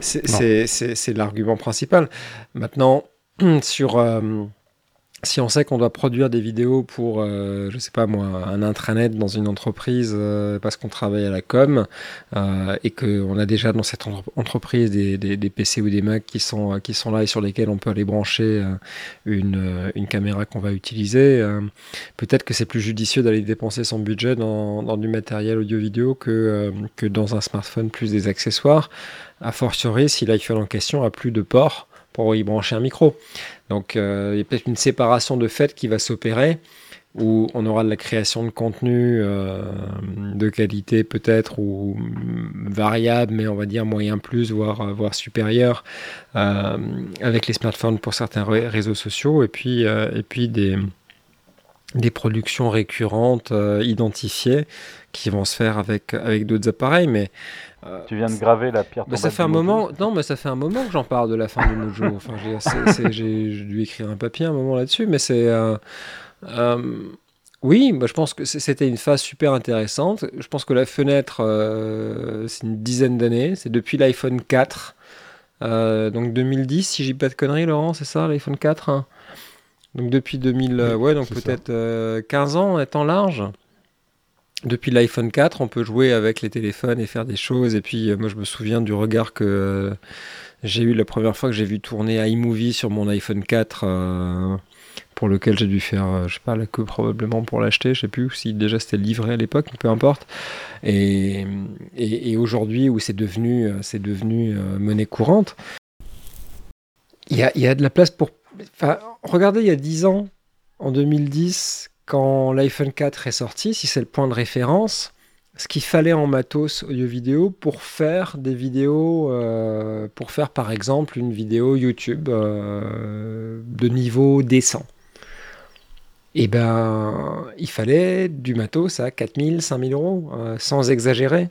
c'est l'argument principal. Maintenant, sur si on sait qu'on doit produire des vidéos pour, euh, je sais pas moi, un intranet dans une entreprise euh, parce qu'on travaille à la com euh, et qu'on a déjà dans cette entreprise des, des, PC ou des Mac qui sont, qui sont là et sur lesquels on peut aller brancher une, une, caméra qu'on va utiliser, peut-être que c'est plus judicieux d'aller dépenser son budget dans, dans du matériel audio-vidéo que, que dans un smartphone plus des accessoires, a fortiori si l'iPhone en question a plus de ports pour y brancher un micro. Donc euh, il y a peut-être une séparation de fait qui va s'opérer où on aura de la création de contenu euh, de qualité peut-être ou variable, mais on va dire moyen plus, voire, voire supérieur, euh, avec les smartphones pour certains réseaux sociaux, et puis, et puis des, des productions récurrentes identifiées qui vont se faire avec, avec d'autres appareils. Mais tu viens de graver la pierre. ça fait un moment. Non, mais ça fait un moment que j'en parle de la fin du Mojo. Enfin, j'ai dû écrire un papier un moment là-dessus, mais c'est. Euh, euh, oui, moi, je pense que c'était une phase super intéressante. Je pense que la fenêtre, euh, c'est une dizaine d'années. C'est depuis l'iPhone 4. donc 2010, si j'ai pas de conneries, Laurent, c'est ça, l'iPhone 4 hein? Donc depuis 2000, ouais, donc peut-être 15 ans, étant large depuis l'iPhone 4, on peut jouer avec les téléphones et faire des choses. Et puis, euh, moi, je me souviens du regard que euh, j'ai eu la première fois que j'ai vu tourner iMovie sur mon iPhone 4, euh, pour lequel j'ai dû faire, je sais pas, la queue probablement pour l'acheter. Je sais plus si déjà c'était livré à l'époque, peu importe. Et, et, aujourd'hui, où c'est devenu, c'est devenu monnaie courante, il y a, y a de la place pour. Regardez, il y a 10 ans, en 2010, quand l'iPhone 4 est sorti, si c'est le point de référence, ce qu'il fallait en matos audio-vidéo pour faire des vidéos, euh, pour faire par exemple une vidéo YouTube euh, de niveau décent. Et eh ben, il fallait du matos à 4000, 5000 euros, euh, sans exagérer.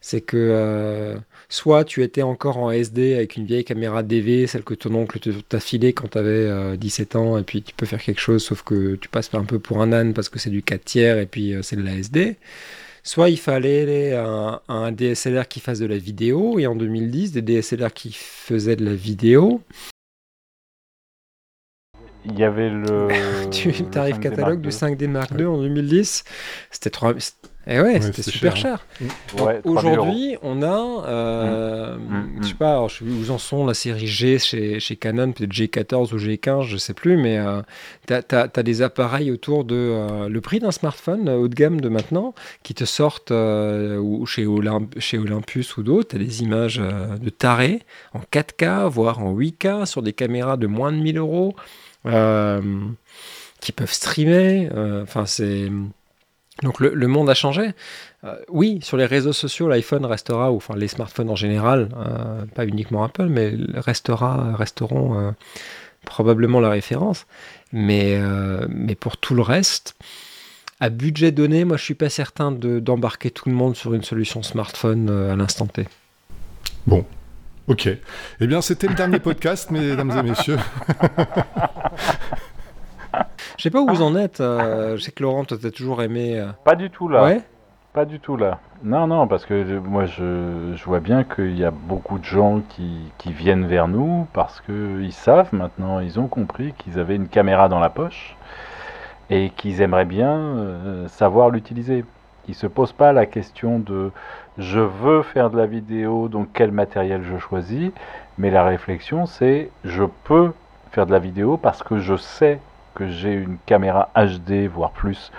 C'est que soit tu étais encore en SD avec une vieille caméra DV, celle que ton oncle t'a filée quand tu avais 17 ans, et puis tu peux faire quelque chose, sauf que tu passes un peu pour un âne parce que c'est du 4 tiers et puis euh, c'est de la SD. Soit il fallait un, un, DSLR qui fasse de la vidéo, et en 2010, des DSLR qui faisaient de la vidéo. il y avait le. tu le 5D catalogue du II. 5D Mark II en 2010. C'était 3. Et ouais, c'était c'était super cher, cher. hein. Ouais, 3000 euros. Aujourd'hui, on a, euh, Mm, je sais mm. pas, alors, je sais plus où en sont la série G chez, chez Canon, peut-être G14 ou G15, je sais plus, mais euh, tu as, des appareils autour de euh, le prix d'un smartphone euh, haut de gamme de maintenant qui te sortent euh, ou chez, Olymp- chez Olympus ou d'autres, tu as des images euh, de tarés en 4K, voire en 8K sur des caméras de moins de 1000 euros qui peuvent streamer. euh, Enfin, c'est. Donc le, le monde a changé. Euh, oui, sur les réseaux sociaux, l'iPhone restera, ou enfin les smartphones en général, euh, pas uniquement Apple, mais restera, resteront euh, probablement la référence. Mais, euh, mais pour tout le reste, à budget donné, moi je suis pas certain de- d'embarquer tout le monde sur une solution smartphone euh, à l'instant T. Ok. Eh bien, c'était le dernier podcast, mesdames et messieurs. Je sais pas où vous en êtes. euh, je sais que Laurent, toi, t'as toujours aimé. euh, Pas du tout là. Ouais. Pas du tout là. Non, non, parce que euh, moi je, je vois bien qu'il y a beaucoup de gens qui, qui viennent vers nous parce qu'ils savent maintenant, ils ont compris qu'ils avaient une caméra dans la poche et qu'ils aimeraient bien euh, savoir l'utiliser. Ils se posent pas la question de je veux faire de la vidéo, donc quel matériel je choisis, mais la réflexion c'est je peux faire de la vidéo parce que je sais que j'ai une caméra HD, voire plus,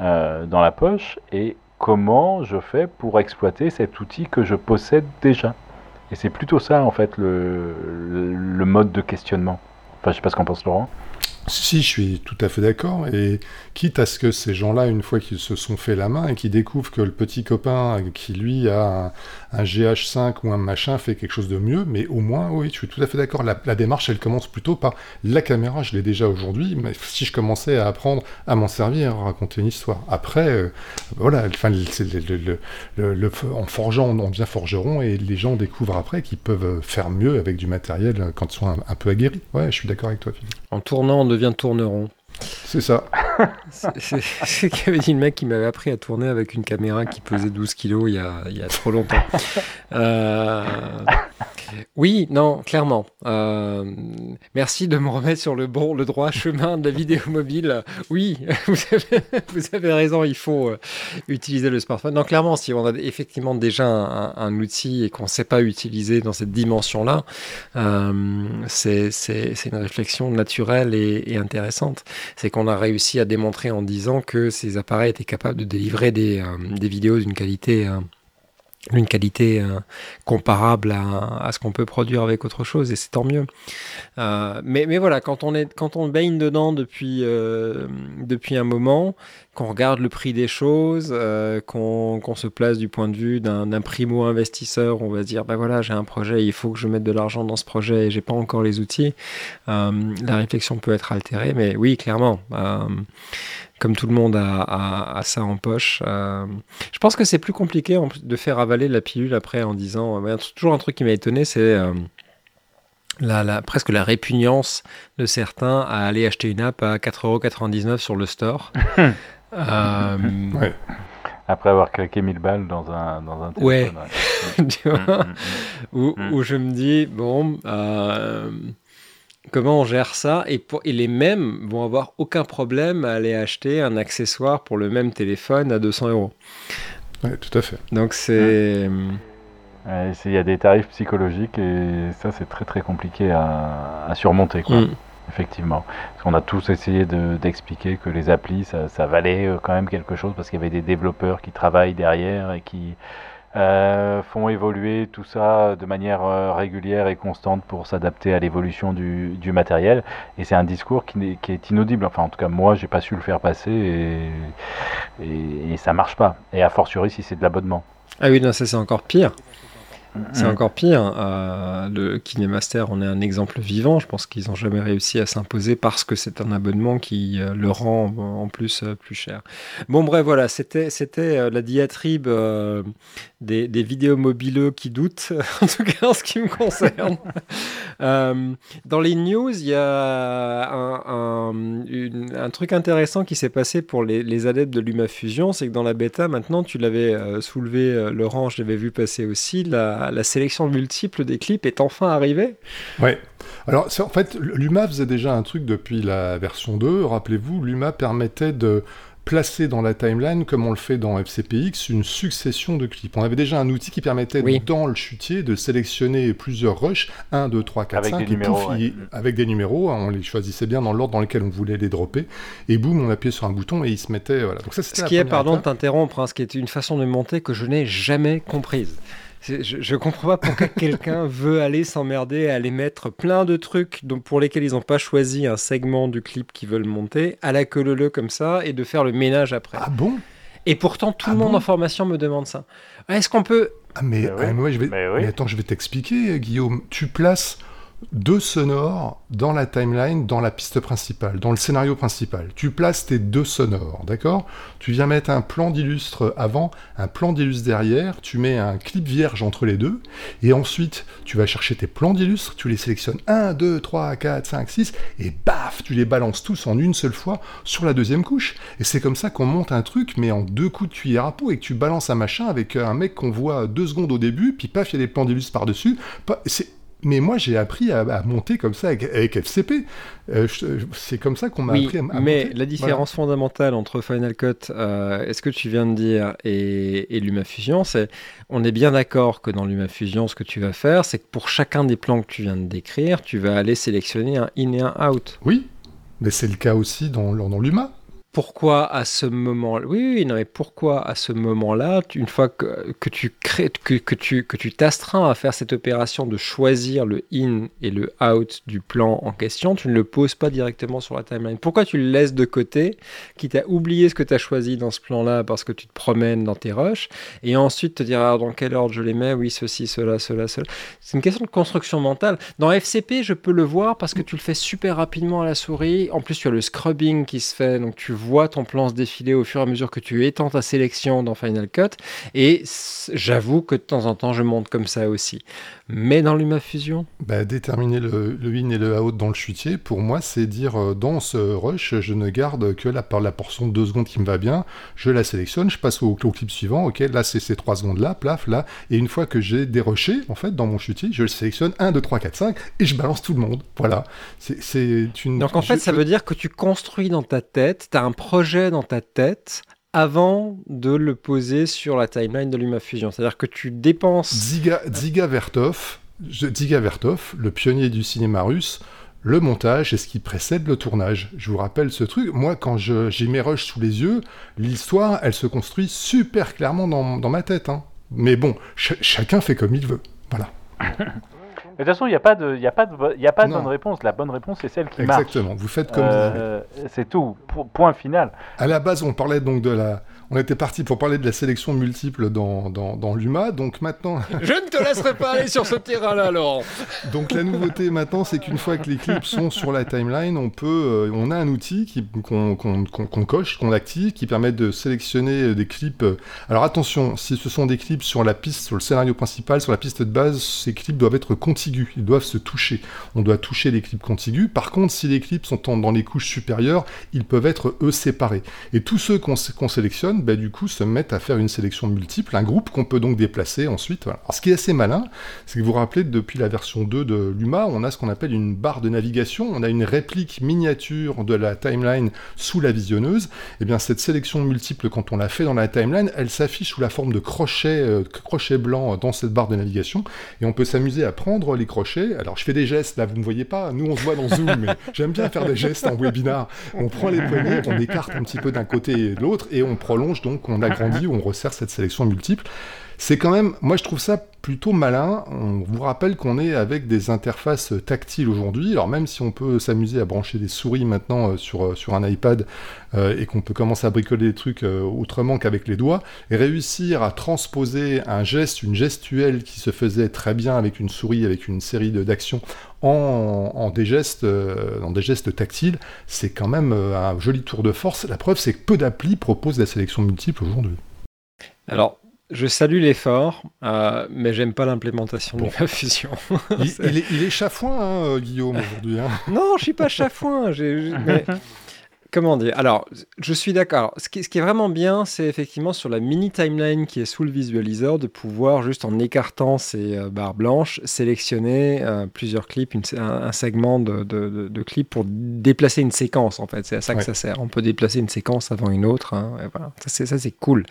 euh, dans la poche et comment je fais pour exploiter cet outil que je possède déjà. Et c'est plutôt ça en fait le, mode de questionnement. Enfin, je sais pas ce qu'en pense Laurent. Si, je suis tout à fait d'accord. Et quitte à ce que ces gens-là, une fois qu'ils se sont fait la main et qu'ils découvrent que le petit copain qui, lui, a un, un GH5 ou un machin fait quelque chose de mieux, mais au moins, oui, je suis tout à fait d'accord. La, démarche, elle commence plutôt par la caméra, je l'ai déjà aujourd'hui, mais si je commençais à apprendre à m'en servir, à raconter une histoire. Après, euh, voilà, enfin, le, en forgeant, on devient forgeron et les gens découvrent après qu'ils peuvent faire mieux avec du matériel quand ils sont un, peu aguerris. Ouais, je suis d'accord avec toi, Philippe. On devient tourneron. C'est ça. C'est ce qu'avait dit le mec qui m'avait appris à tourner avec une caméra qui pesait 12 kilos il y a, trop longtemps. Euh, Oui, non, clairement. Euh, merci de me remettre sur le bon, le droit chemin de la vidéo mobile. Oui, vous avez, raison, il faut euh, utiliser le smartphone. Non, clairement, si on a effectivement déjà un, outil et qu'on ne sait pas utiliser dans cette dimension-là, c'est une réflexion naturelle et, et intéressante. C'est qu'on a réussi à démontrer en 10 ans que ces appareils étaient capables de délivrer des, euh, des vidéos d'une qualité, euh, d'une qualité euh, comparable à, à ce qu'on peut produire avec autre chose, et c'est tant mieux. Mais, mais voilà, quand on, est, quand on baigne dedans depuis, depuis un moment, qu'on regarde le prix des choses, euh, qu'on se place du point de vue d'un d'un primo-investisseur, on va se dire, ben voilà, j'ai un projet, il faut que je mette de l'argent dans ce projet et j'ai pas encore les outils, euh, la réflexion peut être altérée, mais oui, clairement. euh, comme tout le monde a, a- ça en poche. je pense que c'est plus compliqué de faire avaler la pilule après en disant. toujours un truc qui m'a étonné, c'est la, la- presque la répugnance de certains à aller acheter une app à 4,99€ sur le store. Euh, Ouais. Après avoir claqué 1000 balles dans un, dans un Ouais. téléphone. tu ouais. vois, Mm, mm, où, Mm. où je me dis, bon, euh, comment on gère ça et, pour, et les mêmes vont avoir aucun problème à aller acheter un accessoire pour le même téléphone à 200 euros. Ouais, tout à fait. Donc c'est... mm. Ouais, Il y a des tarifs psychologiques et ça c'est très très compliqué à, à surmonter. Quoi. Mm. Effectivement. Parce qu'on a tous essayé de- d'expliquer que les applis, ça, valait euh, quand même quelque chose parce qu'il y avait des développeurs qui travaillent derrière et qui euh, font évoluer tout ça de manière euh, régulière et constante pour s'adapter à l'évolution du, du matériel. Et c'est un discours qui est inaudible. Enfin, en tout cas, moi, j'ai pas su le faire passer et, et, et ça marche pas. Et a fortiori si c'est de l'abonnement. Ah oui, non, ça c'est encore pire. C'est encore pire. Euh, le KineMaster, on est un exemple vivant. Je pense qu'ils n'ont jamais réussi à s'imposer parce que c'est un abonnement qui euh, le rend euh, en plus euh, plus cher. Bon, bref, voilà, c'était c'était euh, la diatribe euh, des, des vidéos mobileux qui doutent, en tout cas en ce qui me concerne. Euh, dans les news, il y a un, un- une- un truc intéressant qui s'est passé pour les, les adeptes de LumaFusion, c'est que dans la bêta, maintenant, tu l'avais euh, soulevé, euh, Laurent, je l'avais vu passer aussi, la, la, sélection multiple des clips est enfin arrivée. Ouais. Alors, en fait, Luma faisait déjà un truc depuis la version 2. Rappelez-vous, Luma permettait de placer dans la timeline, comme on le fait dans FCPX, une succession de clips. On avait déjà un outil qui permettait, dans le chutier, de sélectionner plusieurs rushs, 1, 2, 3, 4, avec 5, des numéros, avec des numéros, hein, on les choisissait bien dans l'ordre dans lequel on voulait les dropper, et boum, on appuyait sur un bouton et ils se mettaient... Voilà. Donc ça, ce qui est, pardon de t'interrompre, hein, ce qui est une façon de monter que je n'ai jamais comprise. Je, ne comprends pas pourquoi quelqu'un veut aller s'emmerder à aller mettre plein de trucs donc pour lesquels ils n'ont pas choisi un segment du clip qu'ils veulent monter à la queue le comme ça et de faire le ménage après. Ah bon? Et pourtant tout le ah monde en formation me demande ça. Est-ce qu'on peut Ah mais, je vais... mais attends, je vais t'expliquer Guillaume. Tu places deux sonores dans la timeline, dans la piste principale, dans le scénario principal. Tu places tes deux sonores, d'accord? Tu viens mettre un plan d'illustre avant, un plan d'illustre derrière, tu mets un clip vierge entre les deux, et ensuite tu vas chercher tes plans d'illustre, tu les sélectionnes 1, 2, 3, 4, 5, 6, et baf, tu les balances tous en une seule fois sur la deuxième couche. Et c'est comme ça qu'on monte un truc, mais en deux coups de cuillère à peau, et que tu balances un machin avec un mec qu'on voit deux secondes au début, puis paf, il y a des plans d'illustre par-dessus. C'est mais moi, j'ai appris à, monter comme ça avec, FCP. Euh, c'est comme ça qu'on m'a appris à, mais la différence fondamentale entre Final Cut, euh, est-ce que tu viens de dire, et, et LumaFusion, c'est on est bien d'accord que dans LumaFusion, ce que tu vas faire, c'est que pour chacun des plans que tu viens de décrire, tu vas aller sélectionner un in et un out. Oui, mais c'est le cas aussi dans, dans Luma pourquoi à ce moment oui, oui, non, mais pourquoi à ce moment-là, une fois que, que, tu crées, que, que tu que tu t'astreins à faire cette opération de choisir le in et le out du plan en question, tu ne le poses pas directement sur la timeline. Pourquoi tu le laisses de côté, quitte à oublier ce que tu as choisi dans ce plan-là parce que tu te promènes dans tes rushs, et ensuite te dire ah, dans quel ordre je les mets, oui, ceci, cela, cela, cela. C'est une question de construction mentale. Dans FCP, je peux le voir parce que tu le fais super rapidement à la souris. En plus, tu as le scrubbing qui se fait, donc tu vois ton plan se défiler au fur et à mesure que tu étends ta sélection dans Final Cut. Et j'avoue que de temps en temps, je monte comme ça aussi. Mais dans LumaFusion bah, Déterminer le, le, in et le out dans le chutier, pour moi, c'est dire euh, dans ce rush, je ne garde que la, la portion de 2 secondes qui me va bien, je la sélectionne, je passe au, clip suivant, ok, là c'est ces 3 secondes là, plaf, là, et une fois que j'ai déroché, en fait, dans mon chutier, je le sélectionne 1, 2, 3, 4, 5, et je balance tout le monde. Voilà. C'est une. Donc en fait, ça veut dire que tu construis dans ta tête, tu as un projet dans ta tête avant de le poser sur la timeline de LumaFusion. C'est-à-dire que tu dépenses... Dziga, Vertov, Vertov, le pionnier du cinéma russe, le montage est ce qui précède le tournage. Je vous rappelle ce truc. Moi, quand j'ai mes rushs sous les yeux, l'histoire, elle se construit super clairement dans, ma tête. Hein. Mais bon, chacun fait comme il veut. Voilà. de toute façon, il n'y a pas de, y a pas de, y a pas de bonne réponse. La bonne réponse, c'est celle qui marche. Exactement. Vous faites comme euh, C'est tout. Point final. À la base, on parlait donc de la, on était parti pour parler de la sélection multiple dans, dans, l'UMA, donc maintenant... Je ne te laisserai pas aller sur ce terrain-là, Laurent Donc la nouveauté maintenant, c'est qu'une fois que les clips sont sur la timeline, on peut, euh, on a un outil qu'on coche, qu'on active, qui permet de sélectionner des clips... Euh, alors attention, si ce sont des clips sur la piste, sur le scénario principal, sur la piste de base, ces clips doivent être contigus, ils doivent se toucher. On doit toucher les clips contigus. Par contre, si les clips sont dans les couches supérieures, ils peuvent être, eux, séparés. Et tous ceux qu'on sélectionne, bah, du coup, se mettent à faire une sélection multiple, un groupe qu'on peut donc déplacer ensuite. Ce qui est assez malin, c'est que vous vous rappelez, depuis la version 2 de Luma, on a ce qu'on appelle une barre de navigation, on a une réplique miniature de la timeline sous la visionneuse. Et eh bien, cette sélection multiple, quand on la fait dans la timeline, elle s'affiche sous la forme de crochets, euh, blancs dans cette barre de navigation, et on peut s'amuser à prendre les crochets. Alors, je fais des gestes, là, vous ne voyez pas, nous on se voit dans Zoom, mais j'aime bien faire des gestes en webinar. On prend les poignées, on écarte un petit peu d'un côté et de l'autre, et on prolonge donc on agrandit ou on resserre cette sélection multiple. C'est quand même, moi je trouve ça plutôt malin. On vous rappelle qu'on est avec des interfaces tactiles aujourd'hui. Alors même si on peut s'amuser à brancher des souris maintenant euh, sur, euh, sur un iPad euh, et qu'on peut commencer à bricoler des trucs autrement qu'avec les doigts, et réussir à transposer un geste, une gestuelle qui se faisait très bien avec une souris, avec une série d'actions en, des gestes, dans des gestes tactiles, c'est quand même un joli tour de force. La preuve, c'est que peu d'applis proposent la sélection multiple aujourd'hui. Alors, je salue l'effort, euh, mais j'aime pas l'implémentation de la fusion. il, est, chafouin, hein, Guillaume, aujourd'hui. Hein. non, je suis pas chafouin. comment dire? Alors, je suis d'accord. Ce qui, ce qui est vraiment bien, c'est effectivement sur la mini timeline qui est sous le visualiseur de pouvoir juste en écartant ces euh, barres blanches sélectionner euh, plusieurs clips, une- un, un segment de, de, de- de clips pour déplacer une séquence. En fait, c'est à ça que Ouais. ça sert. On peut déplacer une séquence avant une autre. hein, et voilà. Ça, c'est ça, c'est cool.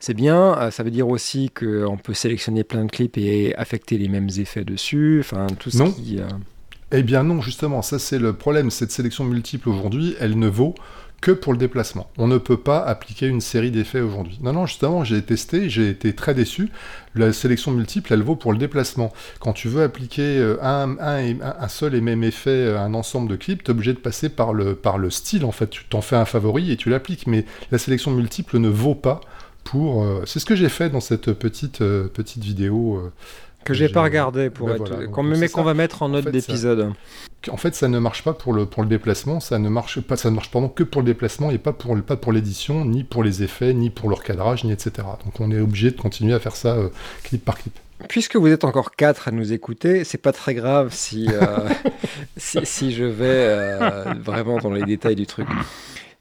C'est bien. Euh, ça veut dire aussi qu'on peut sélectionner plein de clips et affecter les mêmes effets dessus. Enfin, tout ce Non. qui. euh, Eh bien non, justement, ça c'est le problème. Cette sélection multiple aujourd'hui, elle ne vaut que pour le déplacement. On ne peut pas appliquer une série d'effets aujourd'hui. Non, non, justement, j'ai testé, j'ai été très déçu. La sélection multiple, elle vaut pour le déplacement. Quand tu veux appliquer euh, un, seul et même effet à un ensemble de clips, tu es obligé de passer par le, style, en fait. Tu t'en fais un favori et tu l'appliques. Mais la sélection multiple ne vaut pas pour... euh, C'est ce que j'ai fait dans cette petite, euh, petite vidéo. euh, que j'ai pas regardé pour Ben être voilà, qu'on mais ça. qu'on va mettre en note fait, ça- d'épisode. en fait, ça ne marche pas pour le, pour le déplacement, ça ne marche pas, ça ne marche pardon, que pour le déplacement et pas pour, le- pas pour l'édition, ni pour les effets, ni pour le recadrage, ni etc. Donc on est obligé de continuer à faire ça euh, clip par clip. Puisque vous êtes encore quatre à nous écouter, c'est pas très grave si, euh, si, si je vais euh, vraiment dans les détails du truc.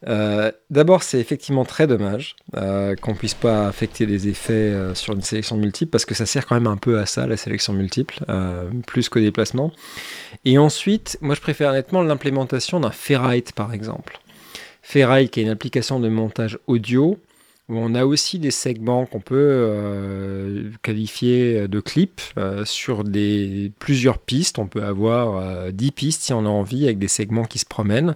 Euh, D'abord, c'est effectivement très dommage euh, qu'on puisse pas affecter des effets euh, sur une sélection multiple parce que ça sert quand même un peu à ça, la sélection multiple, plus qu'au déplacement. Et ensuite, moi je préfère nettement l'implémentation d'un Ferrite par exemple. Ferrite qui est une application de montage audio on a aussi des segments qu'on peut euh, qualifier de clips euh, sur plusieurs pistes. On peut avoir euh, 10 pistes si on a envie avec des segments qui se promènent.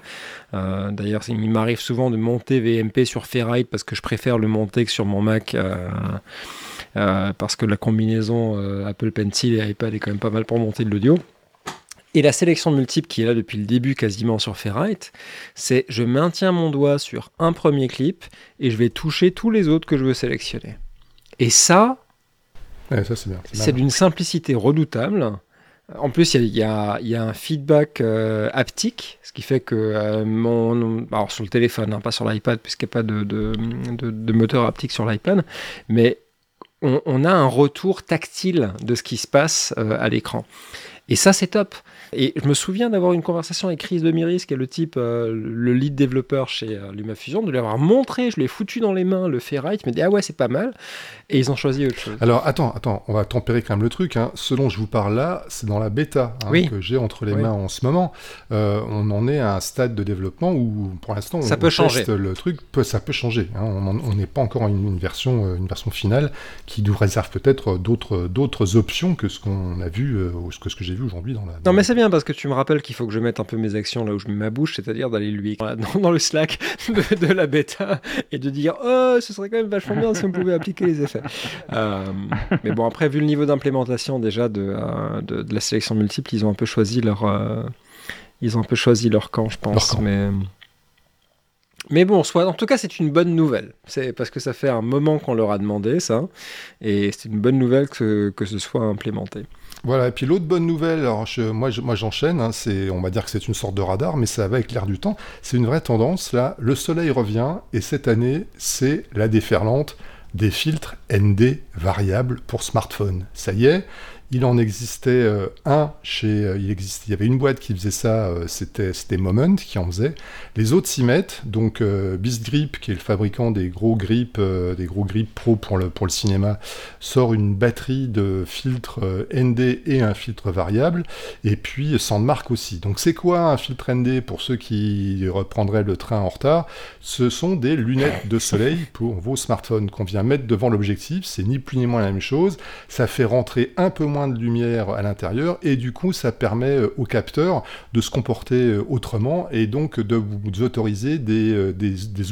Euh, D'ailleurs, il m'arrive souvent de monter VMP sur Ferrite parce que je préfère le monter que sur mon Mac. euh, euh, parce que la combinaison euh, Apple Pencil et iPad est quand même pas mal pour monter de l'audio. Et la sélection multiple qui est là depuis le début quasiment sur Ferrite, c'est je maintiens mon doigt sur un premier clip et je vais toucher tous les autres que je veux sélectionner. Et ça, Ouais, ça c'est d'une simplicité redoutable. En plus, il y, a- y y un feedback euh, haptique, ce qui fait que euh, mon, alors sur le téléphone, hein, pas sur l'iPad, puisqu'il n'y a pas de, de, de- de moteur haptique sur l'iPad, mais on, on a un retour tactile de ce qui se passe euh, à l'écran. Et ça, c'est top. Et je me souviens d'avoir une conversation avec Chris Demiris, qui est le type, euh, le lead développeur chez euh, LumaFusion, de lui avoir montré, je l'ai foutu dans les mains le Ferrite, il m'a dit ah ouais c'est pas mal, et ils ont choisi autre chose. Alors attends, attends, on va tempérer quand même le truc. Hein. Ce dont je vous parle là, c'est dans la bêta hein, Oui. que j'ai entre les Oui. mains en ce moment. Euh, on en est à un stade de développement où, pour l'instant, Ça peut on changer. le truc. Peut, ça peut changer. hein. On n'est pas encore une, une version, euh, une version finale qui nous réserve peut-être d'autres, d'autres options que ce qu'on a vu, euh, ou ce que, ce que j'ai vu aujourd'hui dans la. Non mais c'est bien parce que tu me rappelles qu'il faut que je mette un peu mes actions là où je mets ma bouche, c'est-à-dire d'aller lui dans le Slack de, de la bêta et de dire oh ce serait quand même vachement bien si on pouvait appliquer les effets. Euh, mais bon après vu le niveau d'implémentation déjà de, euh, de, de la sélection multiple, ils ont un peu choisi leur euh, ils ont un peu choisi leur camp je pense. Camp. Mais mais bon, soit, en tout cas, c'est une bonne nouvelle. C'est parce que ça fait un moment qu'on leur a demandé ça, et c'est une bonne nouvelle que, que ce soit implémenté. Voilà, et puis l'autre bonne nouvelle, alors je- moi, je- moi j'enchaîne, hein, c'est, on va dire que c'est une sorte de radar, mais ça va avec l'air du temps. C'est une vraie tendance, là, le soleil revient, et cette année, c'est la déferlante des filtres ND variables pour smartphone. Ça y est, il en existait euh, un chez, euh, il existe, il y avait une boîte qui faisait ça, euh, c'était, Moment qui en faisait. Les autres s'y mettent, donc BizGrip, qui est le fabricant des gros grips, des gros grips pro pour le, pour le cinéma, sort une batterie de filtres ND et un filtre variable, et puis Sandmark aussi. Donc c'est quoi un filtre ND pour ceux qui reprendraient le train en retard? Ce sont des lunettes de soleil pour vos smartphones qu'on vient mettre devant l'objectif, c'est ni plus ni moins la même chose, ça fait rentrer un peu moins de lumière à l'intérieur, et du coup ça permet euh, au capteur de se comporter euh, autrement, et donc de vous autoriser des, euh,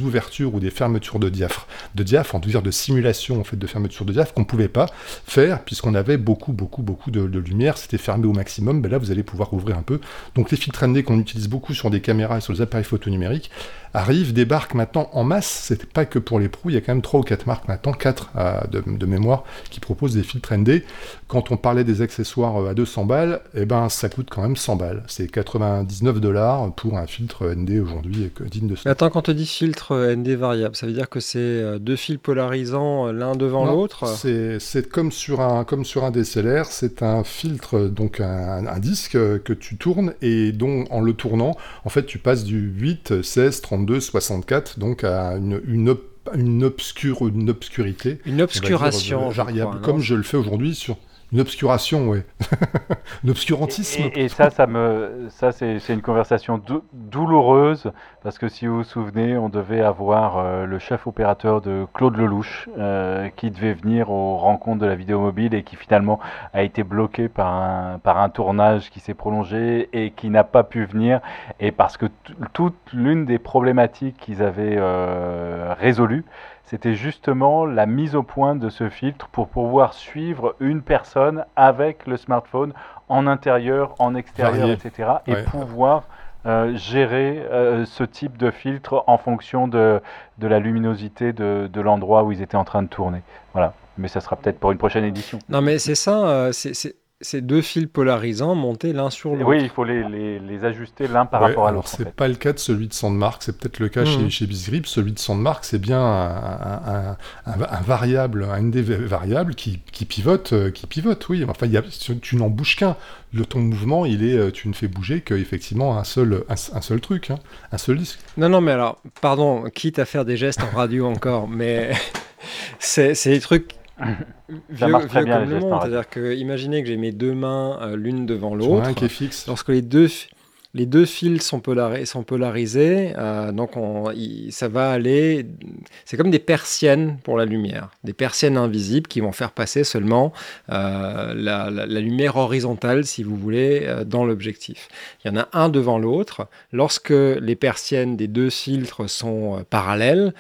ouvertures ou des fermetures de diaphragme, de en tout dire de simulation en fait de fermeture de diaphragme qu'on pouvait pas faire puisqu'on avait beaucoup beaucoup beaucoup de, lumière, c'était fermé au maximum. Ben là, vous allez pouvoir ouvrir un peu. Donc les filtres ND qu'on utilise beaucoup sur des caméras et sur les appareils photo numériques arrivent, débarquent maintenant en masse. C'était pas que pour les pros, il y a quand même trois ou quatre marques maintenant, quatre de, de mémoire qui proposent des filtres ND. Quand on parlait des accessoires euh, à 200 balles, eh ben ça coûte quand même 100 balles. C'est 99 dollars pour un filtre ND aujourd'hui digne de attends, quand on dit filtre ND variable, ça veut dire que c'est euh, deux fils polarisants euh, l'un devant l'autre? C'est c'est comme sur un comme sur un DSLR, c'est un filtre donc un, un disque que tu tournes et dont en le tournant, en fait, tu passes du 8, 16, 32 52-64, donc à une, une, une, obscure, une obscurité. Une obscuration. variable, comme je le fais aujourd'hui sur une obscuration, oui. un obscurantisme. Et, ça, ça me, ça c'est une conversation douloureuse parce que si vous vous souvenez, on devait avoir euh, le chef opérateur de Claude Lelouch euh, qui devait venir aux rencontres de la vidéo mobile et qui finalement a été bloqué par un, par un tournage qui s'est prolongé et qui n'a pas pu venir et parce que toute l'une des problématiques qu'ils avaient euh, résolues, c'était justement la mise au point de ce filtre pour pouvoir suivre une personne avec le smartphone en intérieur, en extérieur, etc. et pouvoir euh, gérer euh, ce type de filtre en fonction de, de la luminosité de, de l'endroit où ils étaient en train de tourner. Voilà. Mais ça sera peut-être pour une prochaine édition. Non, mais c'est ça. Euh, c'est ces deux fils polarisants montés l'un sur l'autre. Oui, il faut les, les, les ajuster l'un par rapport à l'autre. C'est n'est pas le cas de celui de Sandmark, c'est peut-être le cas chez, hmm. chez Bizgrip. Celui de Sandmark, c'est bien un, un, un, variable, un des variables qui, qui, pivote, euh, qui pivote, oui. Enfin, y a, tu n'en bouges qu'un. Le ton mouvement, il est, euh, tu ne fais bouger qu'effectivement un seul, un, seul truc, hein, un seul disque. Non, non, mais alors, pardon, quitte à faire des gestes en radio encore, mais c'est des trucs ça très bien le C'est-à-dire que imaginez que j'ai mes deux mains euh, l'une devant l'autre. Un qui est fixe. Lorsque les deux les deux fils sont, polarisés, euh, donc ça va aller. C'est comme des persiennes pour la lumière, des persiennes invisibles qui vont faire passer seulement euh, la, lumière horizontale, si vous voulez, euh, dans l'objectif. Il y en a un devant l'autre. Lorsque les persiennes des deux filtres sont parallèles,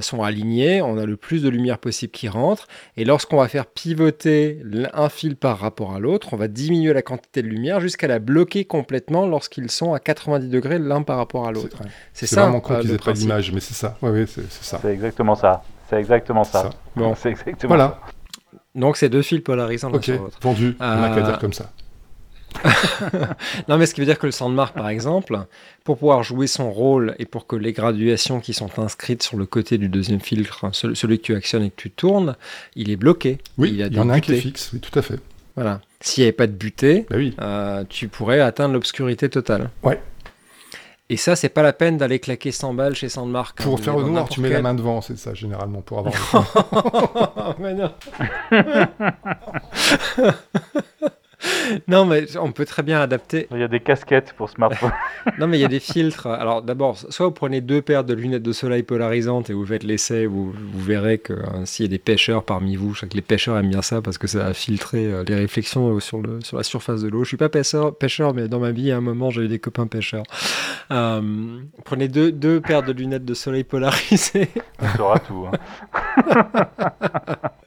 sont alignées, on a le plus de lumière possible qui rentre. Et lorsqu'on va faire pivoter un fil par rapport à l'autre, on va diminuer la quantité de lumière jusqu'à la bloquer complètement lorsqu'ils sont à 90 degrés l'un par rapport à l'autre. C'est ça. vraiment con qu'ils aient pas l'image, mais c'est ça. Oui, c'est ça. C'est exactement ça. C'est exactement ça. Bon, c'est exactement voilà. Donc c'est deux fils polarisants Ok, vendu. On n'a qu'à dire comme ça. non, mais ce qui veut dire que le Sandmark, par exemple, pour pouvoir jouer son rôle et pour que les graduations qui sont inscrites sur le côté du deuxième filtre, celui que tu actionnes et que tu tournes, il est bloqué. Oui, il, y en a un qui est fixe, oui, tout à fait. Voilà. S'il n'y avait pas de butée, bah euh, tu pourrais atteindre l'obscurité totale. Ouais. Et ça, c'est pas la peine d'aller claquer 100 balles chez Sandmark. Pour faire le noir, tu mets la main devant, c'est ça, généralement, pour avoir. Mais non. non, mais on peut très bien adapter. Il y a des casquettes pour smartphone. non, mais il y a des filtres. Alors, d'abord, soit vous prenez deux paires de lunettes de soleil polarisantes et vous faites l'essai, vous, vous verrez que hein, s'il y a des pêcheurs parmi vous, je sais que les pêcheurs aiment bien ça parce que ça va filtrer euh, les réflexions sur, le, sur la surface de l'eau. Je suis pas pêcheur, pêcheur, mais dans ma vie, à un moment, j'ai eu des copains pêcheurs. Euh, prenez deux, deux paires de lunettes de soleil polarisées. On saura tout. Hein.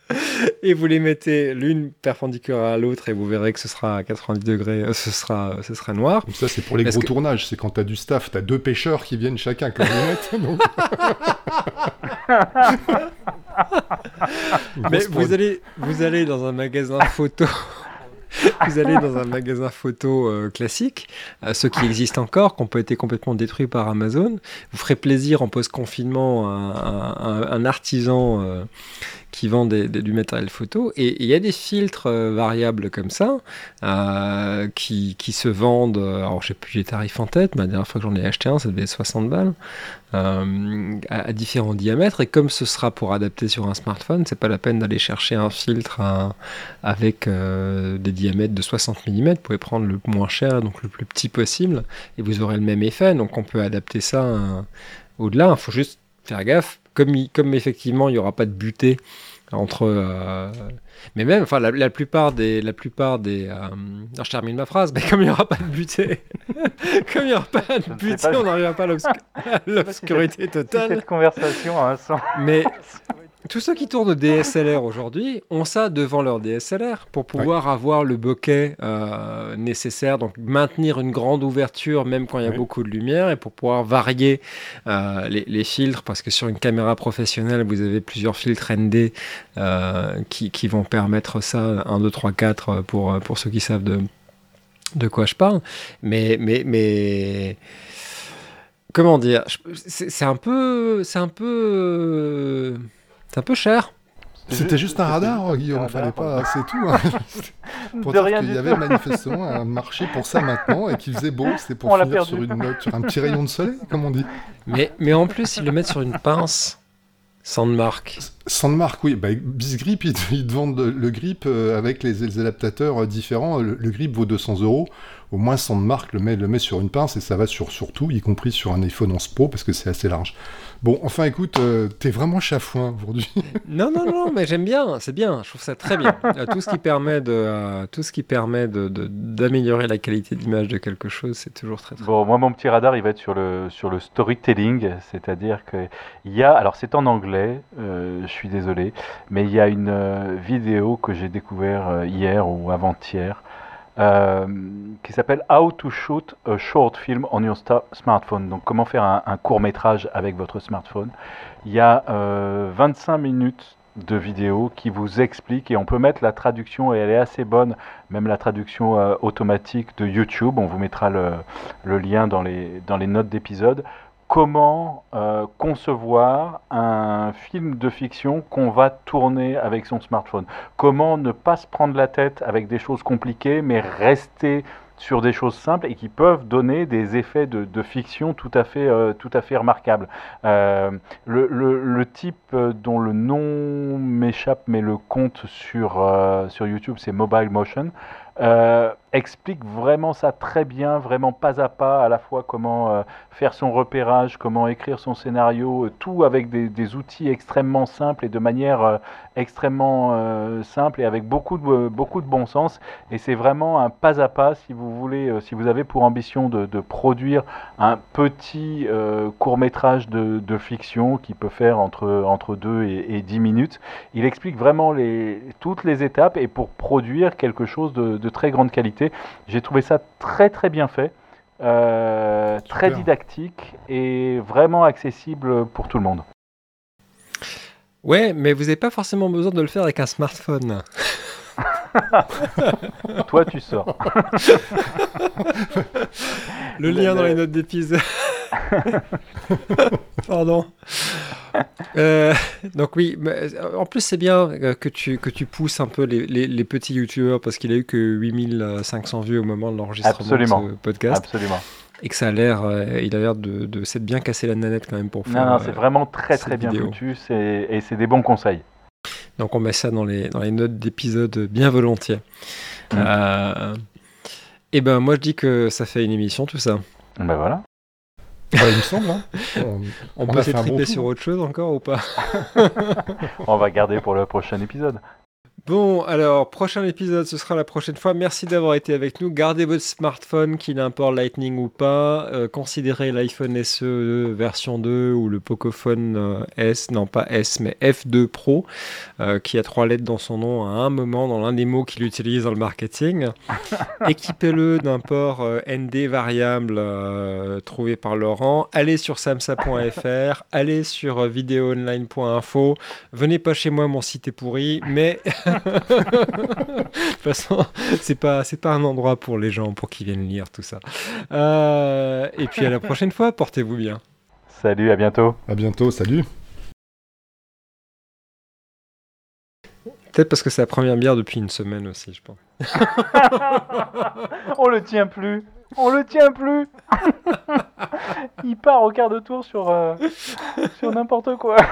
et vous les mettez l'une perpendiculaire à l'autre et vous verrez que ce sera à 90 degrés, euh, ce sera, ce sera noir. ça, c'est pour les gros tournages. C'est quand tu as du staff, tu as deux pêcheurs qui viennent chacun avec Mais vous allez, vous allez dans un magasin photo. vous allez dans un magasin photo euh, classique, euh, ceux qui existent encore, qui ont été complètement détruits par Amazon. Vous ferez plaisir en post-confinement à, un artisan qui vend du matériel photo. Et il y a des filtres euh, variables comme ça euh, qui, qui, se vendent. Euh, alors, je sais plus les tarifs en tête, mais la dernière fois que j'en ai acheté un, ça devait être 60 balles. à, différents diamètres. Et comme ce sera pour adapter sur un smartphone, c'est pas la peine d'aller chercher un filtre avec des diamètres de 60 mm. Vous pouvez prendre le moins cher, donc le plus petit possible, et vous aurez le même effet. Donc on peut adapter ça au-delà. Il faut juste faire gaffe. Comme, comme effectivement il n'y aura pas de butée entre euh, mais même enfin la, plupart des la plupart des euh, je termine ma phrase mais comme il n'y aura pas de butée comme il n'y aura pas de butée on n'arrivera pas à l'obscurité totale. cette conversation a un sens. Mais tous ceux qui tournent DSLR aujourd'hui ont ça devant leur DSLR pour pouvoir avoir le bokeh euh, nécessaire, donc maintenir une grande ouverture même quand il y a beaucoup de lumière et pour pouvoir varier euh, les, filtres parce que sur une caméra professionnelle vous avez plusieurs filtres ND euh, qui, qui, vont permettre ça, 1, 2, 3, 4 pour, pour ceux qui savent de, de quoi je parle. Mais, mais, mais comment dire, c'est un peu, c'est un peu c'est un peu cher. C'était juste un radar, Guillaume, fallait pas, c'est tout. Hein. pour De dire rien qu'il y avait manifestement un marché pour ça maintenant et qu'il faisait beau. C'était pour On finir sur une note, sur un petit rayon de soleil, comme on dit. Mais, mais en plus, ils le mettent sur une pince. Sandmark. Sandmark, oui. Bah, Bisgrip, ils, te- ils te vendent le, le grip euh, avec les, les adaptateurs différents. Le, le grip vaut 200 euros. Au moins, Sandmark le met, le met sur une pince et ça va sur, sur tout, y compris sur un iPhone 11 Pro parce que c'est assez large. Bon, enfin, écoute, euh, t'es vraiment chafouin aujourd'hui. Non, non, non, mais j'aime bien, c'est bien, je trouve ça très bien. Euh, tout ce qui permet de, euh, tout ce qui permet de, de- d'améliorer la qualité d'image de quelque chose, c'est toujours très très Bon, moi, mon petit radar, il va être sur le, sur le storytelling, c'est-à-dire que il y a, alors c'est en anglais, euh, je suis désolé, mais il y a une vidéo que j'ai découvert hier ou avant-hier euh, qui s'appelle How to shoot a short film on your smartphone. Donc, comment faire un, court métrage avec votre smartphone. Il y a euh, 25 minutes de vidéo qui vous explique et on peut mettre la traduction et elle est assez bonne, même la traduction euh, automatique de YouTube. On vous mettra le, le lien dans les, dans les notes d'épisode. Comment euh, concevoir un film de fiction qu'on va tourner avec son smartphone Comment ne pas se prendre la tête avec des choses compliquées, mais rester sur des choses simples et qui peuvent donner des effets de, de fiction tout à fait, euh, tout à fait remarquables. Euh, le, le- type dont le nom m'échappe, mais le compte sur, sur YouTube, c'est Mobile Motion, euh, explique vraiment ça très bien, vraiment pas à pas, à la fois comment euh, faire son repérage, comment écrire son scénario, euh, tout avec des, outils extrêmement simples et de manière extrêmement simple et avec beaucoup de, beaucoup de bon sens. Et c'est vraiment un pas à pas si vous voulez, si vous avez pour ambition de, produire un petit court métrage de, fiction qui peut faire entre, entre 2 et, et 10 minutes. Il explique vraiment toutes les étapes et pour produire quelque chose de très grande qualité. J'ai trouvé ça très très bien fait, euh, très didactique et vraiment accessible pour tout le monde. Ouais, mais vous n'avez pas forcément besoin de le faire avec un smartphone. Toi, tu sors. Le Le- lien dans le- les notes d'épisode. Pardon. Euh, donc oui, euh, en plus c'est bien euh, que tu, que tu pousses un peu les, les- les petits youtubeurs parce qu'il a eu que 8500 vues au moment de l'enregistrement de ce podcast Absolument. et que ça a l'air, euh, il a l'air de, de s'être bien cassé la nanette quand même pour faire. Non, non, c'est vraiment très très bien vidéo. foutu c'est- et c'est des bons conseils. Donc on met ça dans les, dans les notes d'épisode bien volontiers. Mm. Euh, et ben moi je dis que ça fait une émission tout ça. Ben voilà. Ouais, il me semble. Hein. On, On, On peut s'étriper bon sur autre chose encore ou pas? On va garder pour le prochain épisode. Bon, alors, prochain épisode, ce sera la prochaine fois. Merci d'avoir été avec nous. Gardez votre smartphone, qu'il ait un port Lightning ou pas. Euh, considérez l'iPhone SE version 2 ou le Pocophone euh, S, non pas S, mais F2 Pro, euh, qui a trois lettres dans son nom à un moment dans l'un des mots qu'il utilise dans le marketing. Équipez-le d'un port euh, ND variable trouvé par Laurent. Allez sur samsa.fr, allez sur videoonline.info. Venez pas chez moi, mon site est pourri, mais de toute façon, c'est pas c'est pas un endroit pour les gens pour qu'ils viennent lire tout ça. Euh, et puis à la prochaine fois, portez-vous bien. Salut, à bientôt. À bientôt, salut. Peut-être parce que c'est la première bière depuis une semaine aussi, je pense. On le tient plus. On le tient plus. Il part au quart de tour sur, euh, sur n'importe quoi.